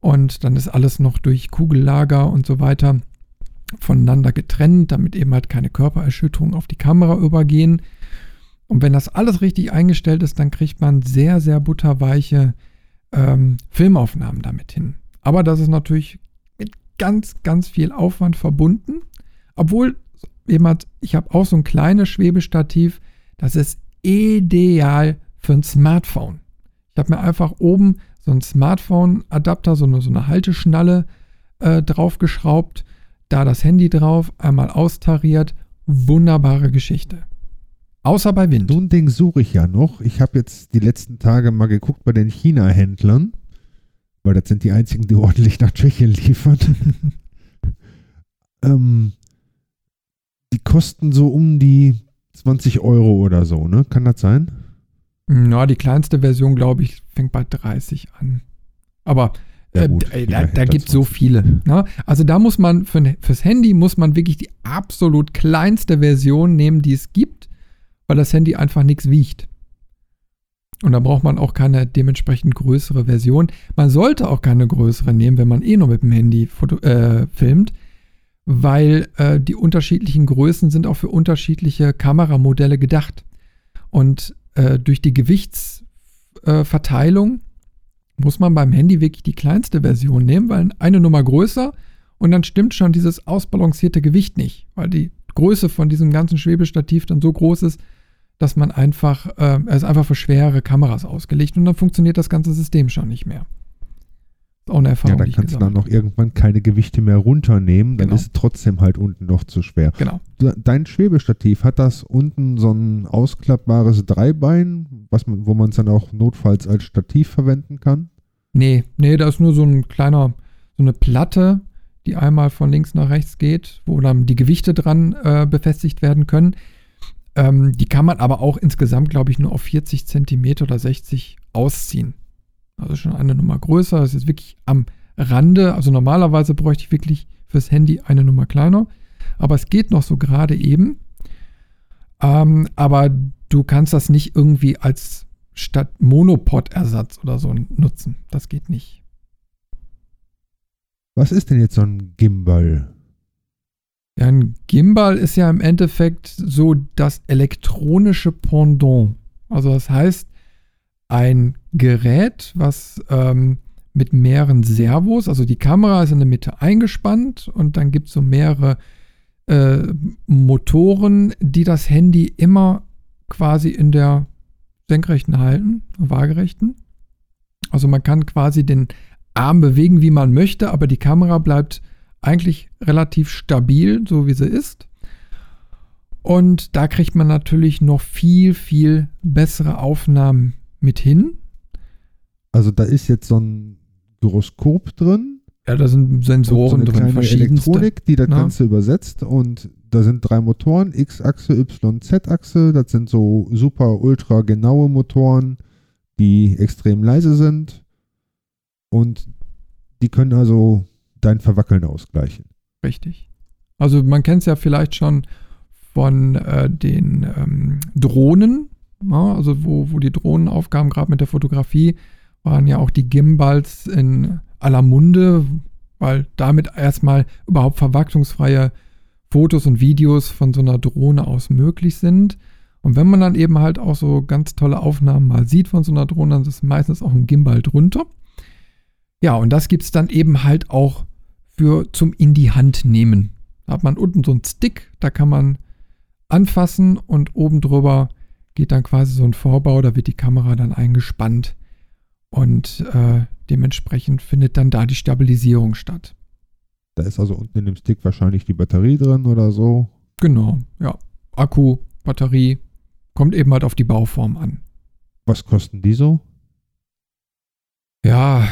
Und dann ist alles noch durch Kugellager und so weiter voneinander getrennt, damit eben halt keine Körpererschütterungen auf die Kamera übergehen. Und wenn das alles richtig eingestellt ist, dann kriegt man sehr, sehr butterweiche ähm, Filmaufnahmen damit hin. Aber das ist natürlich mit ganz, ganz viel Aufwand verbunden. Obwohl, halt, ich habe auch so ein kleines Schwebestativ, das ist ideal für ein Smartphone. Ich habe mir einfach oben so einen Smartphone-Adapter, so eine, so eine Halteschnalle äh, draufgeschraubt, da das Handy drauf, einmal austariert. Wunderbare Geschichte. Außer bei Wind. So ein Ding suche ich ja noch. Ich habe jetzt die letzten Tage mal geguckt bei den China-Händlern, weil das sind die einzigen, die ordentlich nach Tschechien liefern. ähm, die kosten so um die 20 Euro oder so, ne? Kann das sein? Na, die kleinste Version, glaube ich, fängt bei 30 an. Aber ja, äh, gut, äh, da, da gibt es so viele. Ne? Also da muss man, für, fürs Handy muss man wirklich die absolut kleinste Version nehmen, die es gibt, weil das Handy einfach nichts wiegt. Und da braucht man auch keine dementsprechend größere Version. Man sollte auch keine größere nehmen, wenn man eh nur mit dem Handy foto, äh, filmt, weil äh, die unterschiedlichen Größen sind auch für unterschiedliche Kameramodelle gedacht. Und äh, durch die Gewichtsverteilung muss man beim Handy wirklich die kleinste Version nehmen, weil eine Nummer größer und dann stimmt schon dieses ausbalancierte Gewicht nicht, weil die Größe von diesem ganzen Schwebestativ dann so groß ist, dass man einfach, äh, es ist einfach für schwere Kameras ausgelegt und dann funktioniert das ganze System schon nicht mehr auch eine Erfahrung. Ja, dann kannst du dann noch irgendwann keine Gewichte mehr runternehmen, dann genau. ist es trotzdem halt unten noch zu schwer. Genau. Dein Schwebestativ, hat das unten so ein ausklappbares Dreibein, was man, wo man es dann auch notfalls als Stativ verwenden kann? Nee, nee, da ist nur so ein kleiner, so eine Platte, die einmal von links nach rechts geht, wo dann die Gewichte dran äh, befestigt werden können. Ähm, die kann man aber auch insgesamt, glaube ich, nur auf 40 Zentimeter oder 60 ausziehen. Also schon eine Nummer größer. Das ist wirklich am Rande. Also normalerweise bräuchte ich wirklich fürs Handy eine Nummer kleiner. Aber es geht noch so gerade eben. Ähm, aber du kannst das nicht irgendwie als statt Monopod-Ersatz oder so nutzen. Das geht nicht. Was ist denn jetzt so ein Gimbal? Ja, ein Gimbal ist ja im Endeffekt so das elektronische Pendant. Also das heißt, ein Gerät, was ähm, mit mehreren Servos, also die Kamera ist in der Mitte eingespannt und dann gibt es so mehrere äh, Motoren, die das Handy immer quasi in der senkrechten halten, waagerechten. Also man kann quasi den Arm bewegen, wie man möchte, aber die Kamera bleibt eigentlich relativ stabil, so wie sie ist. Und da kriegt man natürlich noch viel, viel bessere Aufnahmen mit hin. Also da ist jetzt so ein Gyroskop drin. Ja, da sind Sensoren so drin, verschiedenste. Elektronik, die das Na? Ganze übersetzt und da sind drei Motoren, X-Achse, Y, Z-Achse. Das sind so super ultra genaue Motoren, die extrem leise sind und die können also dein Verwackeln ausgleichen. Richtig. Also man kennt es ja vielleicht schon von äh, den ähm, Drohnen, ja, also wo, wo die Drohnenaufgaben gerade mit der Fotografie waren ja auch die Gimbals in aller Munde, weil damit erstmal überhaupt verwachsungsfreie Fotos und Videos von so einer Drohne aus möglich sind. Und wenn man dann eben halt auch so ganz tolle Aufnahmen mal sieht von so einer Drohne, dann ist meistens auch ein Gimbal drunter. Ja, und das gibt es dann eben halt auch für zum in die Hand nehmen. Da hat man unten so einen Stick, da kann man anfassen und oben drüber geht dann quasi so ein Vorbau, da wird die Kamera dann eingespannt und äh, dementsprechend findet dann da die Stabilisierung statt. Da ist also unten in dem Stick wahrscheinlich die Batterie drin oder so. Genau, ja. Akku, Batterie, kommt eben halt auf die Bauform an. Was kosten die so? Ja,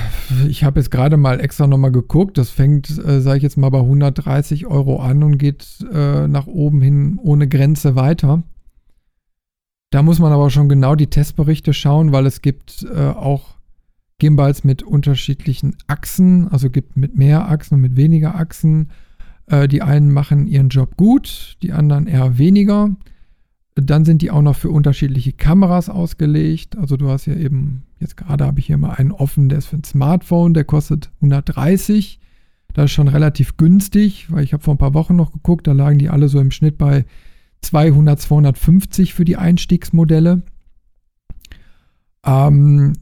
ich habe jetzt gerade mal extra nochmal geguckt. Das fängt, äh, sage ich jetzt mal, bei 130 Euro an und geht äh, nach oben hin ohne Grenze weiter. Da muss man aber schon genau die Testberichte schauen, weil es gibt äh, auch Gimbals mit unterschiedlichen Achsen, also gibt mit mehr Achsen und mit weniger Achsen. Äh, die einen machen ihren Job gut, die anderen eher weniger. Dann sind die auch noch für unterschiedliche Kameras ausgelegt. Also du hast ja eben, jetzt gerade habe ich hier mal einen offen, der ist für ein Smartphone, der kostet 130. Das ist schon relativ günstig, weil ich habe vor ein paar Wochen noch geguckt, da lagen die alle so im Schnitt bei 200, 250 für die Einstiegsmodelle. Ähm,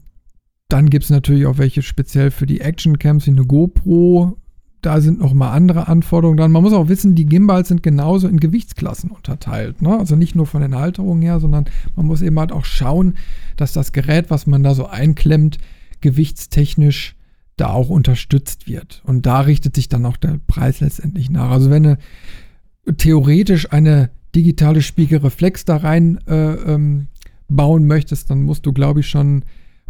dann gibt es natürlich auch welche speziell für die Action-Cams wie eine GoPro. Da sind nochmal andere Anforderungen dran. Man muss auch wissen, die Gimbals sind genauso in Gewichtsklassen unterteilt. Ne? Also nicht nur von den Halterungen her, sondern man muss eben halt auch schauen, dass das Gerät, was man da so einklemmt, gewichtstechnisch da auch unterstützt wird. Und da richtet sich dann auch der Preis letztendlich nach. Also wenn eine theoretisch eine digitale Spiegelreflex da rein äh, ähm, bauen möchtest, dann musst du, glaube ich, schon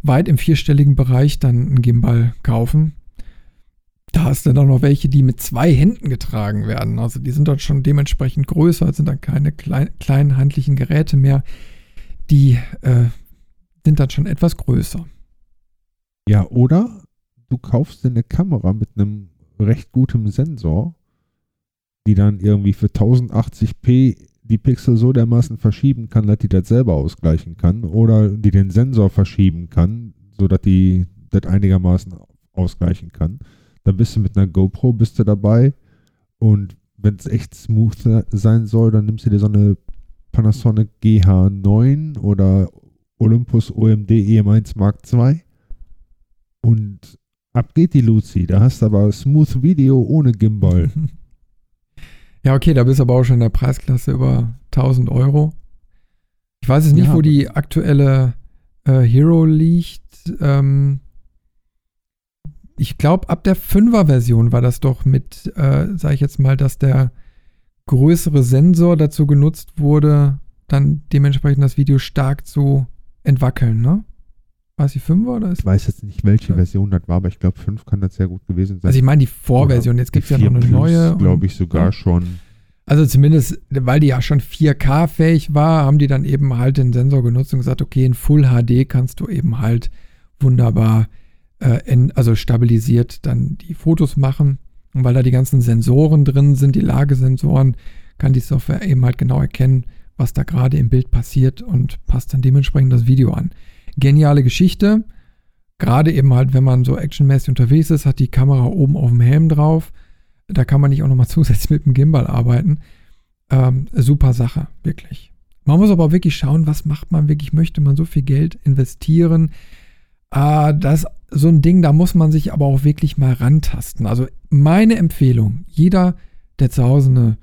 weit im vierstelligen Bereich dann einen Gimbal kaufen. Da hast du dann noch welche, die mit zwei Händen getragen werden. Also die sind dann schon dementsprechend größer, sind dann keine klein, kleinen handlichen Geräte mehr. Die äh, sind dann schon etwas größer. Ja, oder du kaufst dir eine Kamera mit einem recht gutem Sensor, die dann irgendwie für 1080p die Pixel so dermaßen verschieben kann, dass die das selber ausgleichen kann oder die den Sensor verschieben kann, sodass die das einigermaßen ausgleichen kann. Dann bist du mit einer GoPro bist du dabei und wenn es echt smooth sein soll, dann nimmst du dir so eine Panasonic GH9 oder Olympus OMD EM1 Mark II und ab geht die Luzi. Da hast du aber Smooth Video ohne Gimbal. Ja, okay, da bist du aber auch schon in der Preisklasse über 1000 Euro. Ich weiß jetzt nicht, ja, wo die aktuelle äh, Hero liegt. Ähm, ich glaube, ab der 5er-Version war das doch mit, äh, sag ich jetzt mal, dass der größere Sensor dazu genutzt wurde, dann dementsprechend das Video stark zu entwackeln, ne? War es die 5er oder ist Ich weiß jetzt nicht, welche ja. Version das war, aber ich glaube, 5 kann das sehr gut gewesen sein. Also ich meine die Vorversion, jetzt gibt es ja noch eine Plus, neue. glaube ich sogar ja. schon. Also zumindest, weil die ja schon 4K-fähig war, haben die dann eben halt den Sensor genutzt und gesagt, okay, in Full HD kannst du eben halt wunderbar, äh, in, also stabilisiert dann die Fotos machen. Und weil da die ganzen Sensoren drin sind, die Lagesensoren, kann die Software eben halt genau erkennen, was da gerade im Bild passiert und passt dann dementsprechend das Video an geniale Geschichte. Gerade eben halt, wenn man so actionmäßig unterwegs ist, hat die Kamera oben auf dem Helm drauf. Da kann man nicht auch nochmal zusätzlich mit dem Gimbal arbeiten. Ähm, super Sache, wirklich. Man muss aber wirklich schauen, was macht man wirklich, möchte man so viel Geld investieren. Äh, das so ein Ding, da muss man sich aber auch wirklich mal rantasten. Also meine Empfehlung, jeder, der zu Hause eine,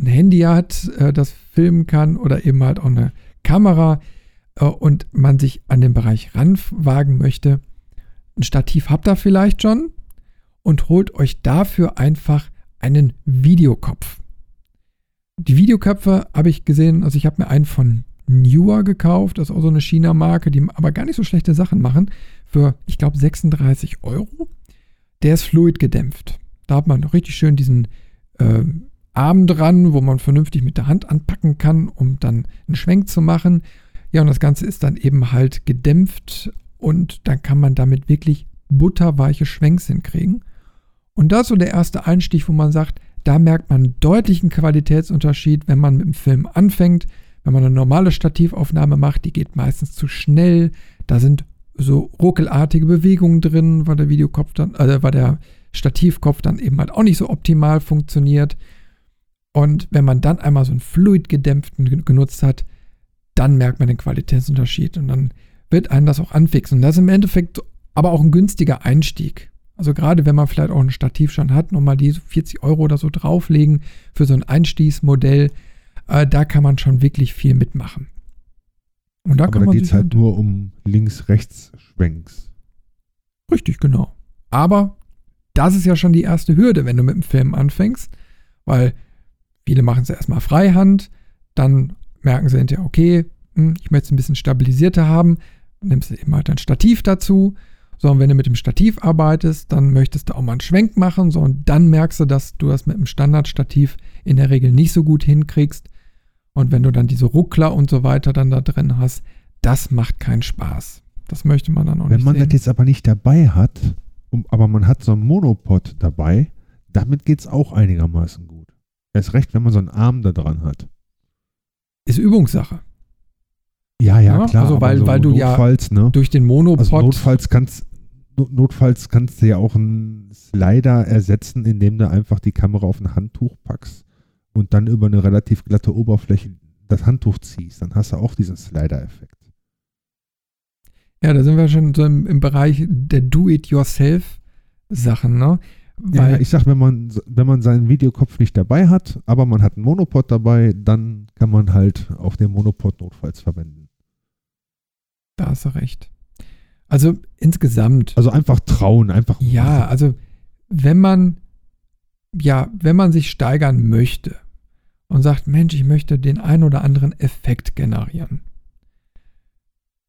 ein Handy hat, äh, das filmen kann oder eben halt auch eine Kamera, und man sich an den Bereich ranwagen möchte, ein Stativ habt ihr vielleicht schon und holt euch dafür einfach einen Videokopf. Die Videoköpfe habe ich gesehen, also ich habe mir einen von Newer gekauft, das ist auch so eine China-Marke, die aber gar nicht so schlechte Sachen machen, für, ich glaube, 36 Euro. Der ist fluid gedämpft. Da hat man richtig schön diesen äh, Arm dran, wo man vernünftig mit der Hand anpacken kann, um dann einen Schwenk zu machen. Ja, und das Ganze ist dann eben halt gedämpft und dann kann man damit wirklich butterweiche Schwenks hinkriegen. Und das ist so der erste Einstich, wo man sagt, da merkt man einen deutlichen Qualitätsunterschied, wenn man mit dem Film anfängt. Wenn man eine normale Stativaufnahme macht, die geht meistens zu schnell. Da sind so ruckelartige Bewegungen drin, weil der Videokopf dann, also weil der Stativkopf dann eben halt auch nicht so optimal funktioniert. Und wenn man dann einmal so einen Fluid gedämpften genutzt hat, dann merkt man den Qualitätsunterschied und dann wird einen das auch anfixen. Und das ist im Endeffekt aber auch ein günstiger Einstieg. Also gerade wenn man vielleicht auch ein Stativ schon hat, nochmal die 40 Euro oder so drauflegen für so ein Einstiegsmodell, äh, da kann man schon wirklich viel mitmachen. Und da Aber kann da geht es halt nur um Links-Rechts-Schwenks. Richtig, genau. Aber das ist ja schon die erste Hürde, wenn du mit dem Film anfängst, weil viele machen es erstmal Freihand, dann merken sie hinterher, okay, hm, ich möchte es ein bisschen stabilisierter haben, nimmst du eben halt ein Stativ dazu. So, und wenn du mit dem Stativ arbeitest, dann möchtest du auch mal einen Schwenk machen, so, und dann merkst du, dass du das mit dem Standardstativ in der Regel nicht so gut hinkriegst. Und wenn du dann diese Ruckler und so weiter dann da drin hast, das macht keinen Spaß. Das möchte man dann auch wenn nicht. Wenn man sehen. das jetzt aber nicht dabei hat, um, aber man hat so einen Monopod dabei, damit geht es auch einigermaßen gut. Erst recht, wenn man so einen Arm da dran hat. Ist Übungssache. Ja, ja, ja klar. Also weil, so weil du notfalls, ja ne? durch den Monopod. Also notfalls kannst, notfalls kannst du ja auch einen Slider ersetzen, indem du einfach die Kamera auf ein Handtuch packst und dann über eine relativ glatte Oberfläche das Handtuch ziehst, dann hast du auch diesen Slider-Effekt. Ja, da sind wir schon so im, im Bereich der Do-it-yourself-Sachen, ne? Weil ja, ich sag, wenn man, wenn man seinen Videokopf nicht dabei hat, aber man hat einen Monopod dabei, dann kann man halt auch den Monopod notfalls verwenden. Da hast du recht. Also insgesamt. Also einfach trauen, einfach. Ja, machen. also wenn man, ja, wenn man sich steigern möchte, und sagt, Mensch, ich möchte den einen oder anderen Effekt generieren.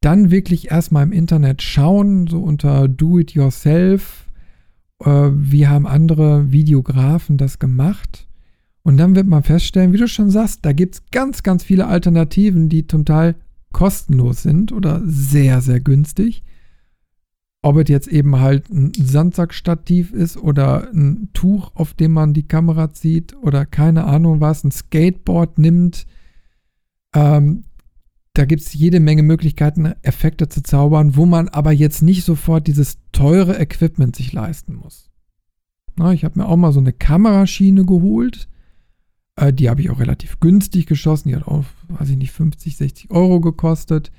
Dann wirklich erstmal im Internet schauen, so unter Do It Yourself, äh, wie haben andere Videografen das gemacht. Und dann wird man feststellen, wie du schon sagst, da gibt es ganz, ganz viele Alternativen, die zum Teil kostenlos sind oder sehr, sehr günstig. Ob es jetzt eben halt ein Sandsackstativ ist oder ein Tuch, auf dem man die Kamera zieht oder keine Ahnung was, ein Skateboard nimmt. Ähm, da gibt es jede Menge Möglichkeiten, Effekte zu zaubern, wo man aber jetzt nicht sofort dieses teure Equipment sich leisten muss. Na, ich habe mir auch mal so eine Kameraschiene geholt. Äh, die habe ich auch relativ günstig geschossen. Die hat auch, weiß ich nicht, 50, 60 Euro gekostet.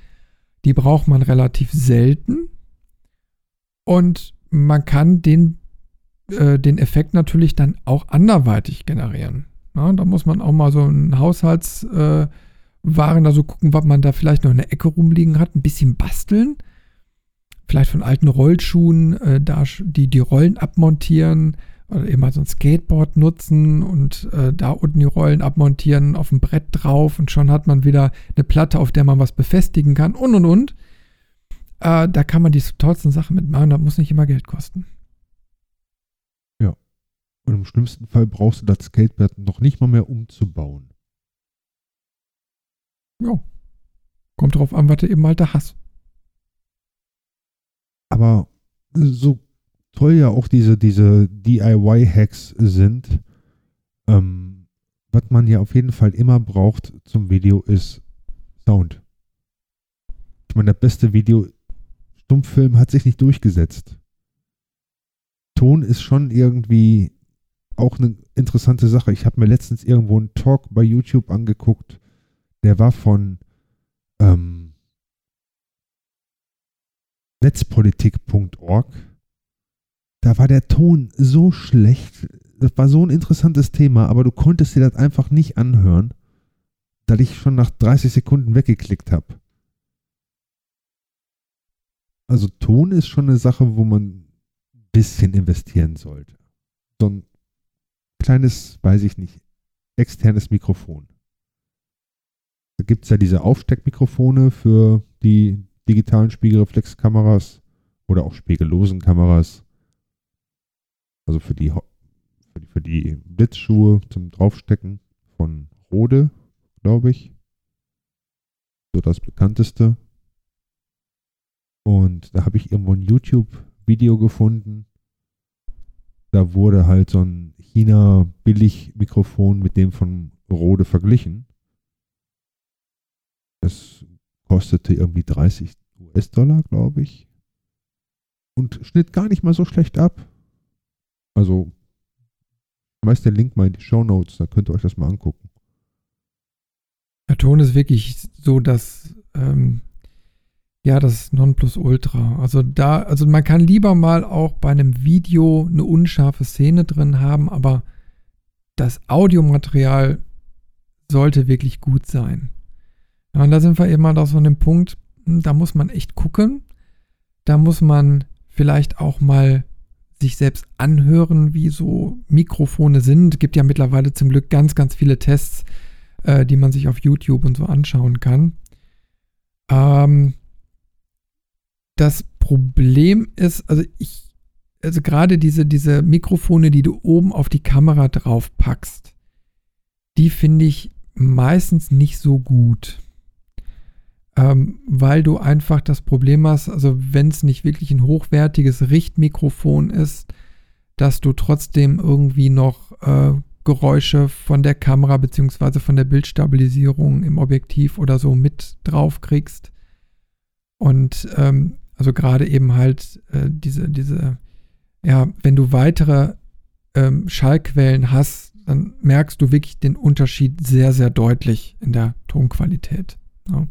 Die braucht man relativ selten. Und man kann den, äh, den Effekt natürlich dann auch anderweitig generieren. Ja, da muss man auch mal so einen Haushaltswaren äh, da so gucken, was man da vielleicht noch in der Ecke rumliegen hat, ein bisschen basteln. Vielleicht von alten Rollschuhen, äh, da die, die Rollen abmontieren oder eben mal so ein Skateboard nutzen und äh, da unten die Rollen abmontieren, auf dem Brett drauf und schon hat man wieder eine Platte, auf der man was befestigen kann und und und. Äh, da kann man die tollsten Sachen mitmachen, das muss nicht immer Geld kosten. Ja. Und im schlimmsten Fall brauchst du das Skateboard noch nicht mal mehr umzubauen. Ja. Kommt drauf an, was du eben halt da hast. Aber so toll ja auch diese, diese DIY-Hacks sind, ähm, was man ja auf jeden Fall immer braucht zum Video ist Sound. Ich meine, das beste Video Stummfilm hat sich nicht durchgesetzt. Ton ist schon irgendwie auch eine interessante Sache. Ich habe mir letztens irgendwo einen Talk bei YouTube angeguckt. Der war von ähm, netzpolitik.org. Da war der Ton so schlecht. Das war so ein interessantes Thema, aber du konntest dir das einfach nicht anhören, da ich schon nach 30 Sekunden weggeklickt habe. Also Ton ist schon eine Sache, wo man ein bisschen investieren sollte. So ein kleines, weiß ich nicht, externes Mikrofon. Da gibt es ja diese Aufsteckmikrofone für die digitalen Spiegelreflexkameras oder auch spiegellosen Kameras. Also für die, für die, für die Blitzschuhe zum Draufstecken von Rode, glaube ich. So das bekannteste. Und da habe ich irgendwo ein YouTube-Video gefunden. Da wurde halt so ein China-Billig-Mikrofon mit dem von Rode verglichen. Das kostete irgendwie 30 US-Dollar, glaube ich. Und schnitt gar nicht mal so schlecht ab. Also, schmeißt den Link mal in die Show Notes, da könnt ihr euch das mal angucken. Ja, Ton ist wirklich so, dass ähm, ja, das Nonplusultra. Also da, also man kann lieber mal auch bei einem Video eine unscharfe Szene drin haben, aber das Audiomaterial sollte wirklich gut sein. Ja, und da sind wir eben mal auf so einem Punkt, hm, da muss man echt gucken. Da muss man vielleicht auch mal sich selbst anhören, wie so Mikrofone sind. Es gibt ja mittlerweile zum Glück ganz, ganz viele Tests, äh, die man sich auf YouTube und so anschauen kann. Ähm, das Problem ist, also ich, also gerade diese, diese Mikrofone, die du oben auf die Kamera drauf packst, die finde ich meistens nicht so gut. Ähm, weil du einfach das Problem hast, also wenn es nicht wirklich ein hochwertiges Richtmikrofon ist, dass du trotzdem irgendwie noch äh, Geräusche von der Kamera bzw. von der Bildstabilisierung im Objektiv oder so mit drauf kriegst. Und ähm, also gerade eben halt äh, diese, diese, ja, wenn du weitere ähm, Schallquellen hast, dann merkst du wirklich den Unterschied sehr, sehr deutlich in der Tonqualität. Ja.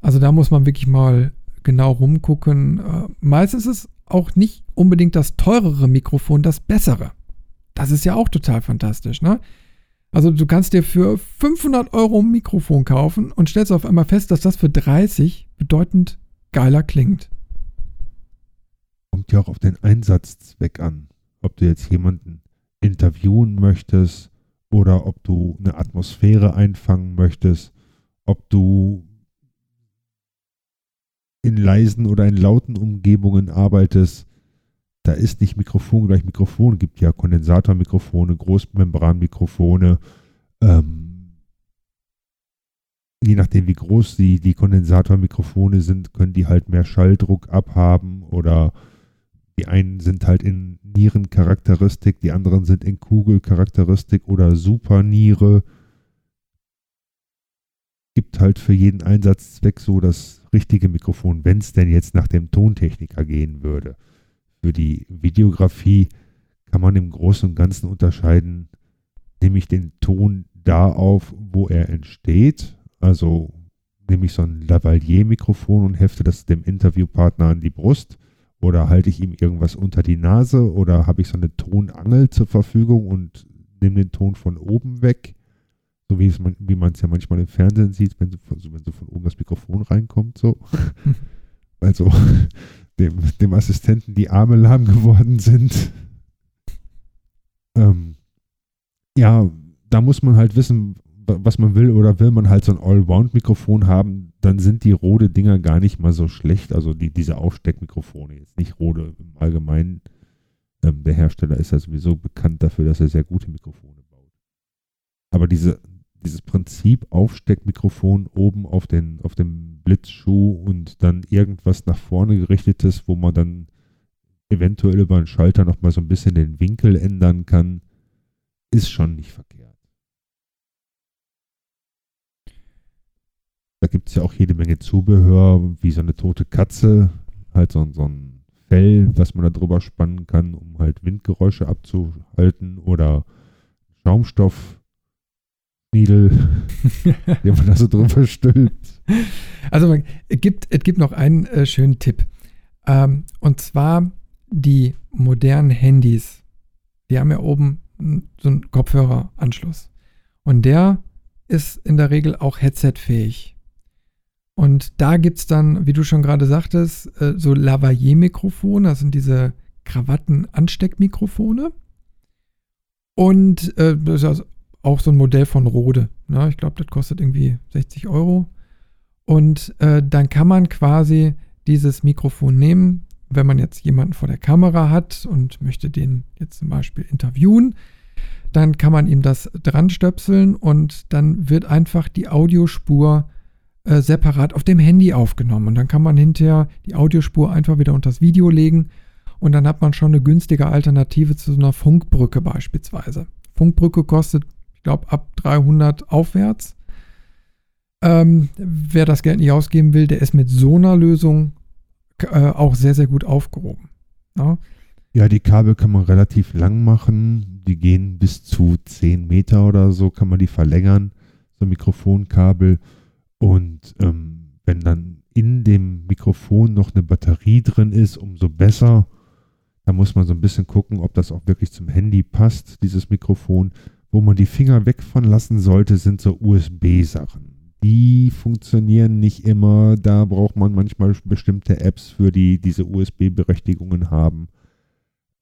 Also da muss man wirklich mal genau rumgucken. Äh, meistens ist es auch nicht unbedingt das teurere Mikrofon das bessere. Das ist ja auch total fantastisch, ne? Also du kannst dir für 500 Euro ein Mikrofon kaufen und stellst auf einmal fest, dass das für 30 bedeutend geiler klingt. Kommt ja auch auf den Einsatzzweck an. Ob du jetzt jemanden interviewen möchtest oder ob du eine Atmosphäre einfangen möchtest, ob du in leisen oder in lauten Umgebungen arbeitest. Da ist nicht Mikrofon gleich Mikrofon. Es gibt ja Kondensatormikrofone, Großmembranmikrofone. Ähm, je nachdem, wie groß die, die Kondensatormikrofone sind, können die halt mehr Schalldruck abhaben oder die einen sind halt in Nierencharakteristik, die anderen sind in Kugelcharakteristik oder Superniere. Gibt halt für jeden Einsatzzweck so das richtige Mikrofon, wenn es denn jetzt nach dem Tontechniker gehen würde. Für die Videografie kann man im Großen und Ganzen unterscheiden, nehme ich den Ton da auf, wo er entsteht, also nehme ich so ein Lavalier-Mikrofon und hefte das dem Interviewpartner an die Brust oder halte ich ihm irgendwas unter die Nase oder habe ich so eine Tonangel zur Verfügung und nehme den Ton von oben weg, so wie, man, wie man es ja manchmal im Fernsehen sieht, wenn so, wenn so von oben das Mikrofon reinkommt, so. also dem, dem Assistenten die Arme lahm geworden sind. Ähm, ja, da muss man halt wissen, was man will oder will man halt so ein Allround-Mikrofon haben, dann sind die Rode-Dinger gar nicht mal so schlecht. Also die, diese Aufsteckmikrofone, jetzt nicht Rode im Allgemeinen. Ähm, der Hersteller ist ja sowieso bekannt dafür, dass er sehr gute Mikrofone baut. Aber diese, dieses Prinzip Aufsteckmikrofon oben auf, den, auf dem Blitzschuh und dann irgendwas nach vorne gerichtetes, wo man dann eventuell über einen Schalter nochmal so ein bisschen den Winkel ändern kann, ist schon nicht verkehrt. Da gibt es ja auch jede Menge Zubehör, wie so eine tote Katze, halt so, so ein Fell, was man da drüber spannen kann, um halt Windgeräusche abzuhalten oder Schaumstoff. Niedel, den man da so drüber stülpt. Also es gibt, es gibt noch einen äh, schönen Tipp. Ähm, und zwar die modernen Handys. Die haben ja oben so einen Kopfhöreranschluss. Und der ist in der Regel auch headsetfähig. Und da gibt es dann, wie du schon gerade sagtest, äh, so Lavalier-Mikrofone, das sind diese Krawatten-Ansteckmikrofone. Und äh, das ist auch so ein Modell von Rode. Ne? Ich glaube, das kostet irgendwie 60 Euro. Und äh, dann kann man quasi dieses Mikrofon nehmen, wenn man jetzt jemanden vor der Kamera hat und möchte den jetzt zum Beispiel interviewen, dann kann man ihm das dran stöpseln und dann wird einfach die Audiospur äh, separat auf dem Handy aufgenommen. Und dann kann man hinterher die Audiospur einfach wieder unter das Video legen und dann hat man schon eine günstige Alternative zu so einer Funkbrücke beispielsweise. Funkbrücke kostet, ich glaube, ab 300 aufwärts. Ähm, wer das Geld nicht ausgeben will, der ist mit so einer Lösung äh, auch sehr, sehr gut aufgehoben. Ja? ja, die Kabel kann man relativ lang machen. Die gehen bis zu 10 Meter oder so, kann man die verlängern so ein Mikrofonkabel. Und ähm, wenn dann in dem Mikrofon noch eine Batterie drin ist, umso besser. Da muss man so ein bisschen gucken, ob das auch wirklich zum Handy passt, dieses Mikrofon. Wo man die Finger weg von lassen sollte, sind so USB-Sachen. Die funktionieren nicht immer. Da braucht man manchmal bestimmte Apps für, die diese USB-Berechtigungen haben.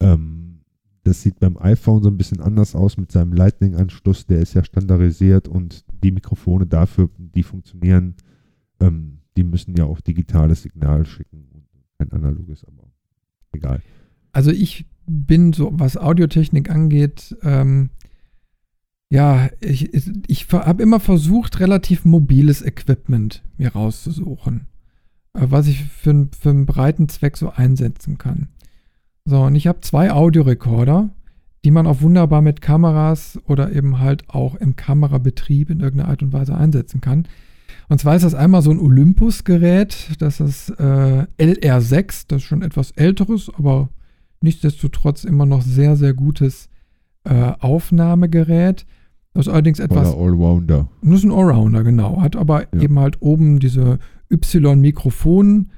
Ähm, das sieht beim iPhone so ein bisschen anders aus mit seinem Lightning-Anschluss. Der ist ja standardisiert und die Mikrofone dafür, die funktionieren, ähm, die müssen ja auch digitales Signal schicken und kein analoges, aber egal. Also ich bin so, was Audiotechnik angeht, ähm, ja, ich, ich habe immer versucht, relativ mobiles Equipment mir rauszusuchen, äh, was ich für, für einen breiten Zweck so einsetzen kann. So, und ich habe zwei Audiorekorder, die man auch wunderbar mit Kameras oder eben halt auch im Kamerabetrieb in irgendeiner Art und Weise einsetzen kann. Und zwar ist das einmal so ein Olympus-Gerät, das ist äh, LR6, das ist schon etwas älteres, aber nichtsdestotrotz immer noch sehr, sehr gutes äh, Aufnahmegerät. Das ist allerdings etwas. Oder Allrounder. Das ist ein Allrounder, genau. Hat aber ja. eben halt oben diese Y-Mikrofon.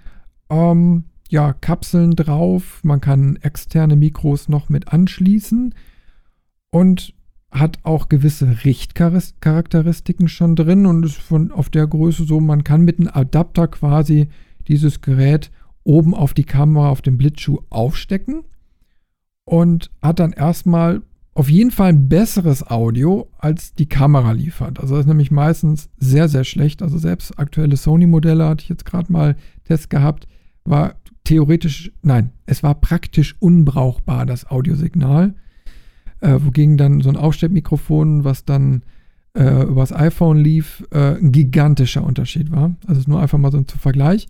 Ähm, ja, Kapseln drauf. Man kann externe Mikros noch mit anschließen und hat auch gewisse Richtcharakteristiken schon drin und ist von auf der Größe so, man kann mit einem Adapter quasi dieses Gerät oben auf die Kamera auf dem Blitzschuh aufstecken und hat dann erstmal auf jeden Fall ein besseres Audio als die Kamera liefert. Also das ist nämlich meistens sehr, sehr schlecht. Also selbst aktuelle Sony-Modelle hatte ich jetzt gerade mal Test gehabt, war theoretisch, nein, es war praktisch unbrauchbar, das Audiosignal. Äh, wogegen dann so ein Aufsteckmikrofon, was dann äh, übers iPhone lief, äh, ein gigantischer Unterschied war. Also es ist nur einfach mal so ein Vergleich.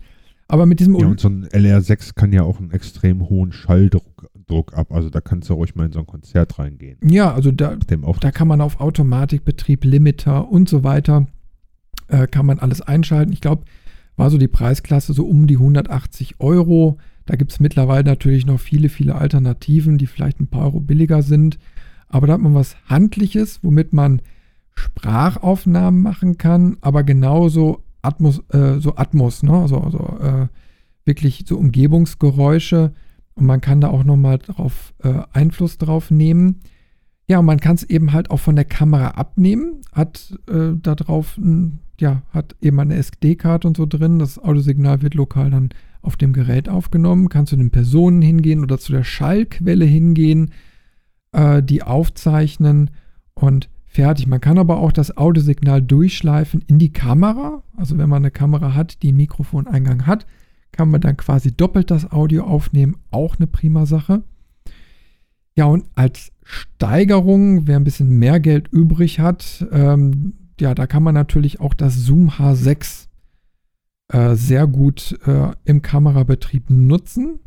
Aber mit diesem. Ja, und so ein LR6 kann ja auch einen extrem hohen Schalldruck Druck ab. Also da kannst du ruhig mal in so ein Konzert reingehen. Ja, also da, da kann man auf Automatikbetrieb, Limiter und so weiter, äh, kann man alles einschalten. Ich glaube, war so die Preisklasse so um die 180 Euro. Da gibt es mittlerweile natürlich noch viele, viele Alternativen, die vielleicht ein paar Euro billiger sind. Aber da hat man was Handliches, womit man Sprachaufnahmen machen kann, aber genauso Atmos, äh, so Atmos, ne? also, also äh, wirklich so Umgebungsgeräusche. Und man kann da auch nochmal drauf äh, Einfluss drauf nehmen. Ja, und man kann es eben halt auch von der Kamera abnehmen, hat äh, da drauf ja, hat eben eine SD-Karte und so drin. Das Audiosignal wird lokal dann auf dem Gerät aufgenommen. Kann zu den Personen hingehen oder zu der Schallquelle hingehen, äh, die aufzeichnen und fertig. Man kann aber auch das Audiosignal durchschleifen in die Kamera. Also wenn man eine Kamera hat, die einen Mikrofoneingang hat, kann man dann quasi doppelt das Audio aufnehmen. Auch eine prima Sache. Ja, und als Steigerung, wer ein bisschen mehr Geld übrig hat, ähm, ja, da kann man natürlich auch das Zoom H6 äh, sehr gut äh, im Kamerabetrieb nutzen.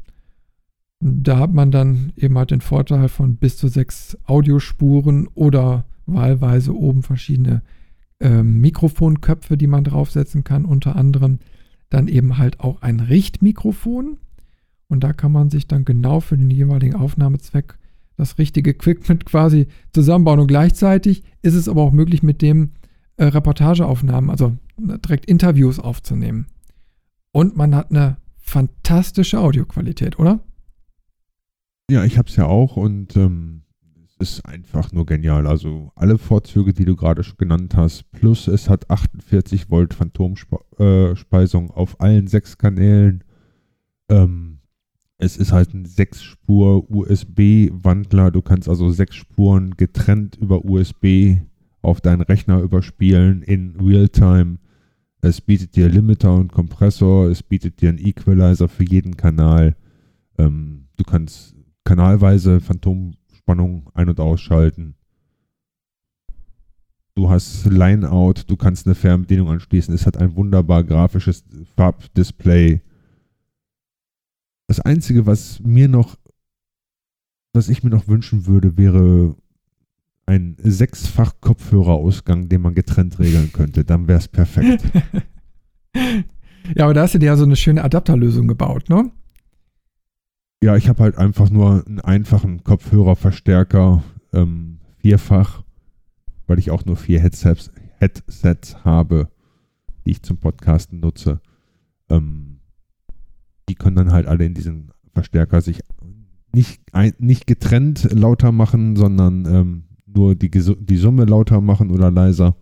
Da hat man dann eben halt den Vorteil von bis zu sechs Audiospuren oder wahlweise oben verschiedene äh, Mikrofonköpfe, die man draufsetzen kann. Unter anderem dann eben halt auch ein Richtmikrofon. Und da kann man sich dann genau für den jeweiligen Aufnahmezweck das richtige Equipment quasi zusammenbauen. Und gleichzeitig ist es aber auch möglich, mit dem äh, Reportageaufnahmen, also ne, direkt Interviews aufzunehmen. Und man hat eine fantastische Audioqualität, oder? Ja, ich habe es ja auch und ähm, es ist einfach nur genial. Also alle Vorzüge, die du gerade schon genannt hast, plus es hat 48 Volt Phantomspeisung äh, auf allen sechs Kanälen. Ähm, es ist halt ein 6-Spur USB-Wandler. Du kannst also sechs Spuren getrennt über USB auf deinen Rechner überspielen in Realtime. Es bietet dir Limiter und Kompressor, es bietet dir einen Equalizer für jeden Kanal. Ähm, du kannst kanalweise Phantomspannung ein- und ausschalten. Du hast Lineout, du kannst eine Fernbedienung anschließen. Es hat ein wunderbar grafisches Farbdisplay. Das Einzige, was mir noch, was ich mir noch wünschen würde, wäre ein sechsfach Kopfhörerausgang, den man getrennt regeln könnte. Dann wäre es perfekt. ja, aber da hast du dir ja so eine schöne Adapterlösung gebaut, ne? Ja, ich habe halt einfach nur einen einfachen Kopfhörerverstärker, ähm, vierfach, weil ich auch nur vier Headsets, Headsets habe, die ich zum Podcasten nutze. Ähm, die können dann halt alle in diesen Verstärker sich nicht, ein, nicht getrennt lauter machen, sondern ähm, nur die, die Summe lauter machen oder leiser.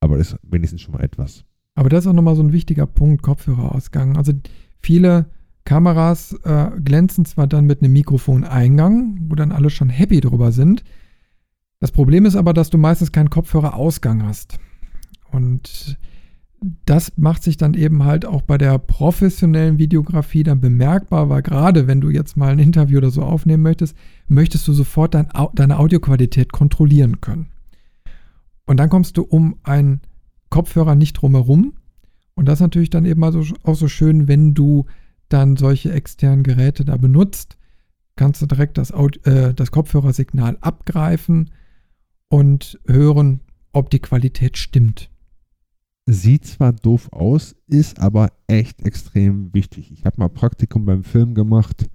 Aber das ist wenigstens schon mal etwas. Aber das ist auch nochmal so ein wichtiger Punkt, Kopfhörerausgang. Also viele Kameras äh, glänzen zwar dann mit einem Mikrofoneingang, wo dann alle schon happy drüber sind. Das Problem ist aber, dass du meistens keinen Kopfhörerausgang hast. Und das macht sich dann eben halt auch bei der professionellen Videografie dann bemerkbar, weil gerade wenn du jetzt mal ein Interview oder so aufnehmen möchtest, möchtest du sofort dein, deine Audioqualität kontrollieren können. Und dann kommst du um einen Kopfhörer nicht drumherum. Und das ist natürlich dann eben also auch so schön, wenn du dann solche externen Geräte da benutzt, kannst du direkt das, äh, das Kopfhörersignal abgreifen und hören, ob die Qualität stimmt. Sieht zwar doof aus, ist aber echt extrem wichtig. Ich habe mal Praktikum beim Film gemacht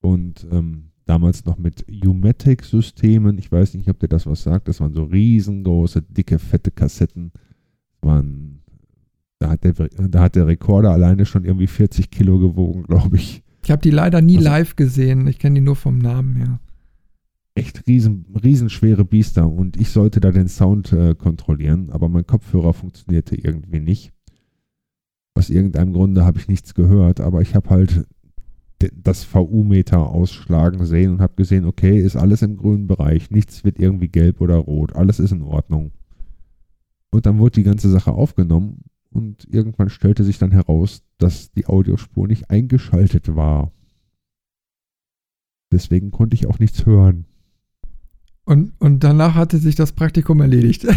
und ähm, damals noch mit U-Matic-Systemen. Ich weiß nicht, ob dir das was sagt. Das waren so riesengroße, dicke, fette Kassetten. Das waren da hat, der, da hat der Rekorder alleine schon irgendwie 40 Kilo gewogen, glaube ich. Ich habe die leider nie also, live gesehen. Ich kenne die nur vom Namen her. Echt riesen, riesenschwere Biester und ich sollte da den Sound äh, kontrollieren, aber mein Kopfhörer funktionierte irgendwie nicht. Aus irgendeinem Grunde habe ich nichts gehört, aber ich habe halt das VU-Meter ausschlagen sehen und habe gesehen, okay, ist alles im grünen Bereich, nichts wird irgendwie gelb oder rot, alles ist in Ordnung. Und dann wurde die ganze Sache aufgenommen und irgendwann stellte sich dann heraus, dass die Audiospur nicht eingeschaltet war. Deswegen konnte ich auch nichts hören. Und, und danach hatte sich das Praktikum erledigt.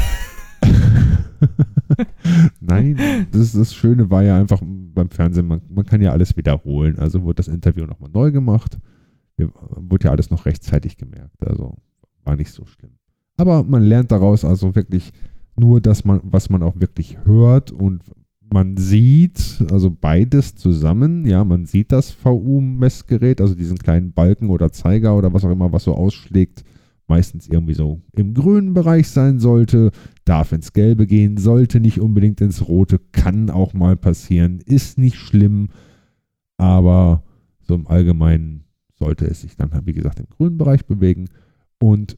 Nein, das, das Schöne war ja einfach beim Fernsehen, man, man kann ja alles wiederholen. Also wurde das Interview nochmal neu gemacht. Wurde ja alles noch rechtzeitig gemerkt. Also war nicht so schlimm. Aber man lernt daraus also wirklich nur dass man, was man auch wirklich hört und man sieht, also beides zusammen, ja, man sieht das VU-Messgerät, also diesen kleinen Balken oder Zeiger oder was auch immer, was so ausschlägt, meistens irgendwie so im grünen Bereich sein sollte, darf ins Gelbe gehen, sollte nicht unbedingt ins Rote, kann auch mal passieren, ist nicht schlimm, aber so im Allgemeinen sollte es sich dann, wie gesagt, im grünen Bereich bewegen. Und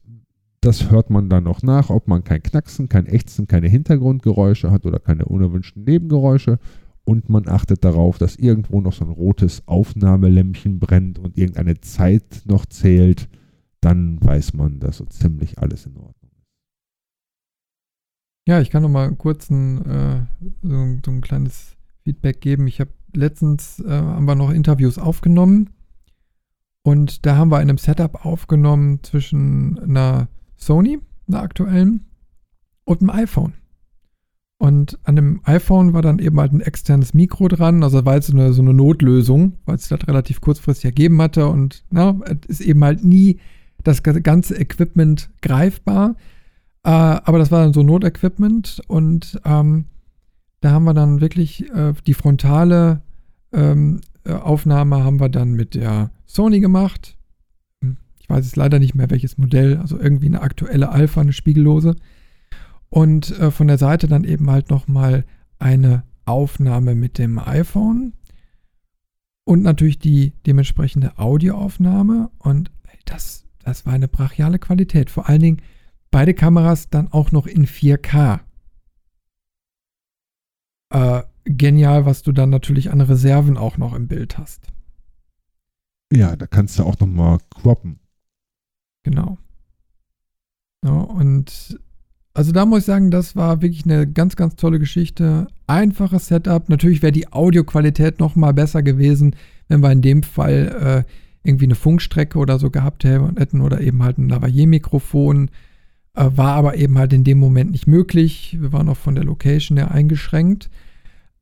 das hört man dann noch nach, ob man kein Knacksen, kein Ächzen, keine Hintergrundgeräusche hat oder keine unerwünschten Nebengeräusche. Und man achtet darauf, dass irgendwo noch so ein rotes Aufnahmelämpchen brennt und irgendeine Zeit noch zählt. Dann weiß man, dass so ziemlich alles in Ordnung ist. Ja, ich kann noch mal kurz ein, äh, so, so, ein kleines Feedback geben. Ich habe letztens äh, haben wir noch Interviews aufgenommen und da haben wir in einem Setup aufgenommen zwischen einer Sony, einer aktuellen, und einem iPhone. Und an dem iPhone war dann eben halt ein externes Mikro dran, also war jetzt so eine, so eine Notlösung, weil es das relativ kurzfristig ergeben hatte und na, ist eben halt nie das ganze Equipment greifbar. Äh, aber das war dann so Notequipment und ähm, da haben wir dann wirklich äh, die frontale ähm, äh, Aufnahme haben wir dann mit der Sony gemacht weiß jetzt leider nicht mehr welches Modell, also irgendwie eine aktuelle Alpha, eine spiegellose. Und äh, von der Seite dann eben halt nochmal eine Aufnahme mit dem iPhone und natürlich die dementsprechende Audioaufnahme. Und das, das war eine brachiale Qualität. Vor allen Dingen beide Kameras dann auch noch in 4K. Äh, genial, was du dann natürlich an Reserven auch noch im Bild hast. Ja, da kannst du auch nochmal croppen. Genau. Ja, und also da muss ich sagen, das war wirklich eine ganz, ganz tolle Geschichte. Einfaches Setup. Natürlich wäre die Audioqualität noch mal besser gewesen, wenn wir in dem Fall äh, irgendwie eine Funkstrecke oder so gehabt hätten oder eben halt ein Lavalier-Mikrofon. Äh, war aber eben halt in dem Moment nicht möglich. Wir waren auch von der Location her eingeschränkt.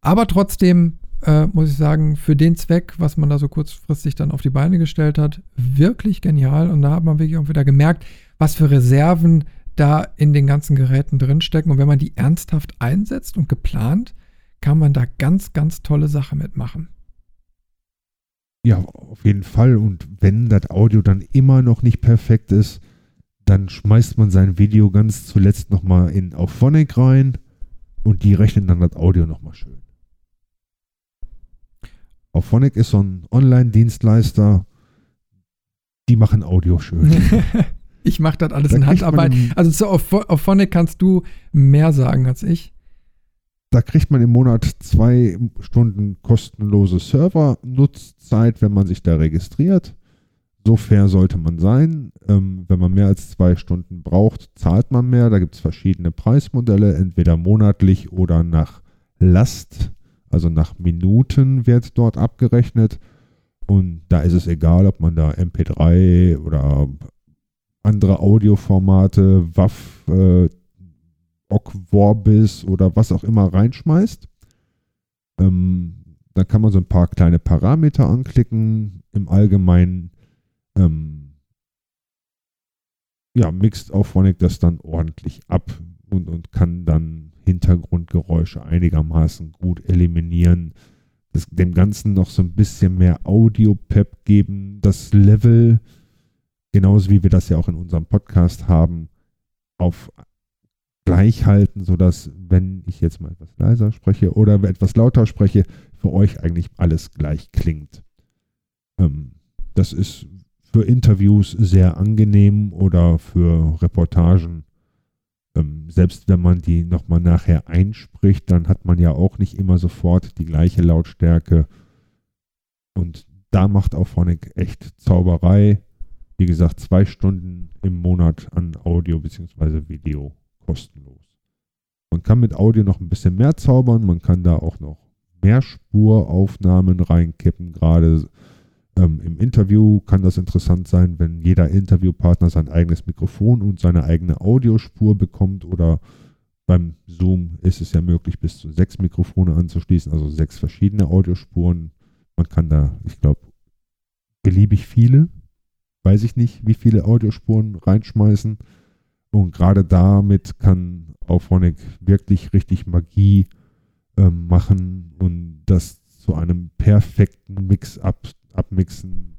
Aber trotzdem äh, muss ich sagen, für den Zweck, was man da so kurzfristig dann auf die Beine gestellt hat, wirklich genial. Und da hat man wirklich auch wieder gemerkt, was für Reserven da in den ganzen Geräten drinstecken. Und wenn man die ernsthaft einsetzt und geplant, kann man da ganz, ganz tolle Sachen mitmachen. Ja, auf jeden Fall. Und wenn das Audio dann immer noch nicht perfekt ist, dann schmeißt man sein Video ganz zuletzt nochmal in auf Phonic rein und die rechnen dann das Audio nochmal schön. Auphonic ist so ein Online-Dienstleister, die machen Audio schön. ich mache das alles da in Handarbeit. Also zu Auphonic kannst du mehr sagen als ich. Da kriegt man im Monat zwei Stunden kostenlose Server-Nutzzeit, wenn man sich da registriert. So fair sollte man sein. Ähm, wenn man mehr als zwei Stunden braucht, zahlt man mehr. Da gibt es verschiedene Preismodelle, entweder monatlich oder nach Last, also nach Minuten wird dort abgerechnet. Und da ist es egal, ob man da MP3 oder andere Audioformate, WAV, äh, OGG Vorbis oder was auch immer reinschmeißt. Ähm, dann kann man so ein paar kleine Parameter anklicken. Im Allgemeinen ähm, ja, mixt Auphonic das dann ordentlich ab und, und kann dann Hintergrundgeräusche einigermaßen gut eliminieren. Das, dem Ganzen noch so ein bisschen mehr Audio-Pep geben. Das Level, genauso wie wir das ja auch in unserem Podcast haben, auf gleich halten, sodass, wenn ich jetzt mal etwas leiser spreche oder etwas lauter spreche, für euch eigentlich alles gleich klingt. Ähm, das ist für Interviews sehr angenehm oder für Reportagen. Ähm, selbst wenn man die nochmal nachher einspricht, dann hat man ja auch nicht immer sofort die gleiche Lautstärke. Und da macht auch Phonic echt Zauberei. Wie gesagt, zwei Stunden im Monat an Audio bzw. Video kostenlos. Man kann mit Audio noch ein bisschen mehr zaubern. Man kann da auch noch mehr Spuraufnahmen reinkippen. Gerade ähm, Im Interview kann das interessant sein, wenn jeder Interviewpartner sein eigenes Mikrofon und seine eigene Audiospur bekommt oder beim Zoom ist es ja möglich, bis zu sechs Mikrofone anzuschließen, also sechs verschiedene Audiospuren. Man kann da, ich glaube, beliebig viele, weiß ich nicht, wie viele Audiospuren reinschmeißen. Und gerade damit kann Auphonic wirklich richtig Magie ähm, machen und das zu einem perfekten Mix-up abmixen,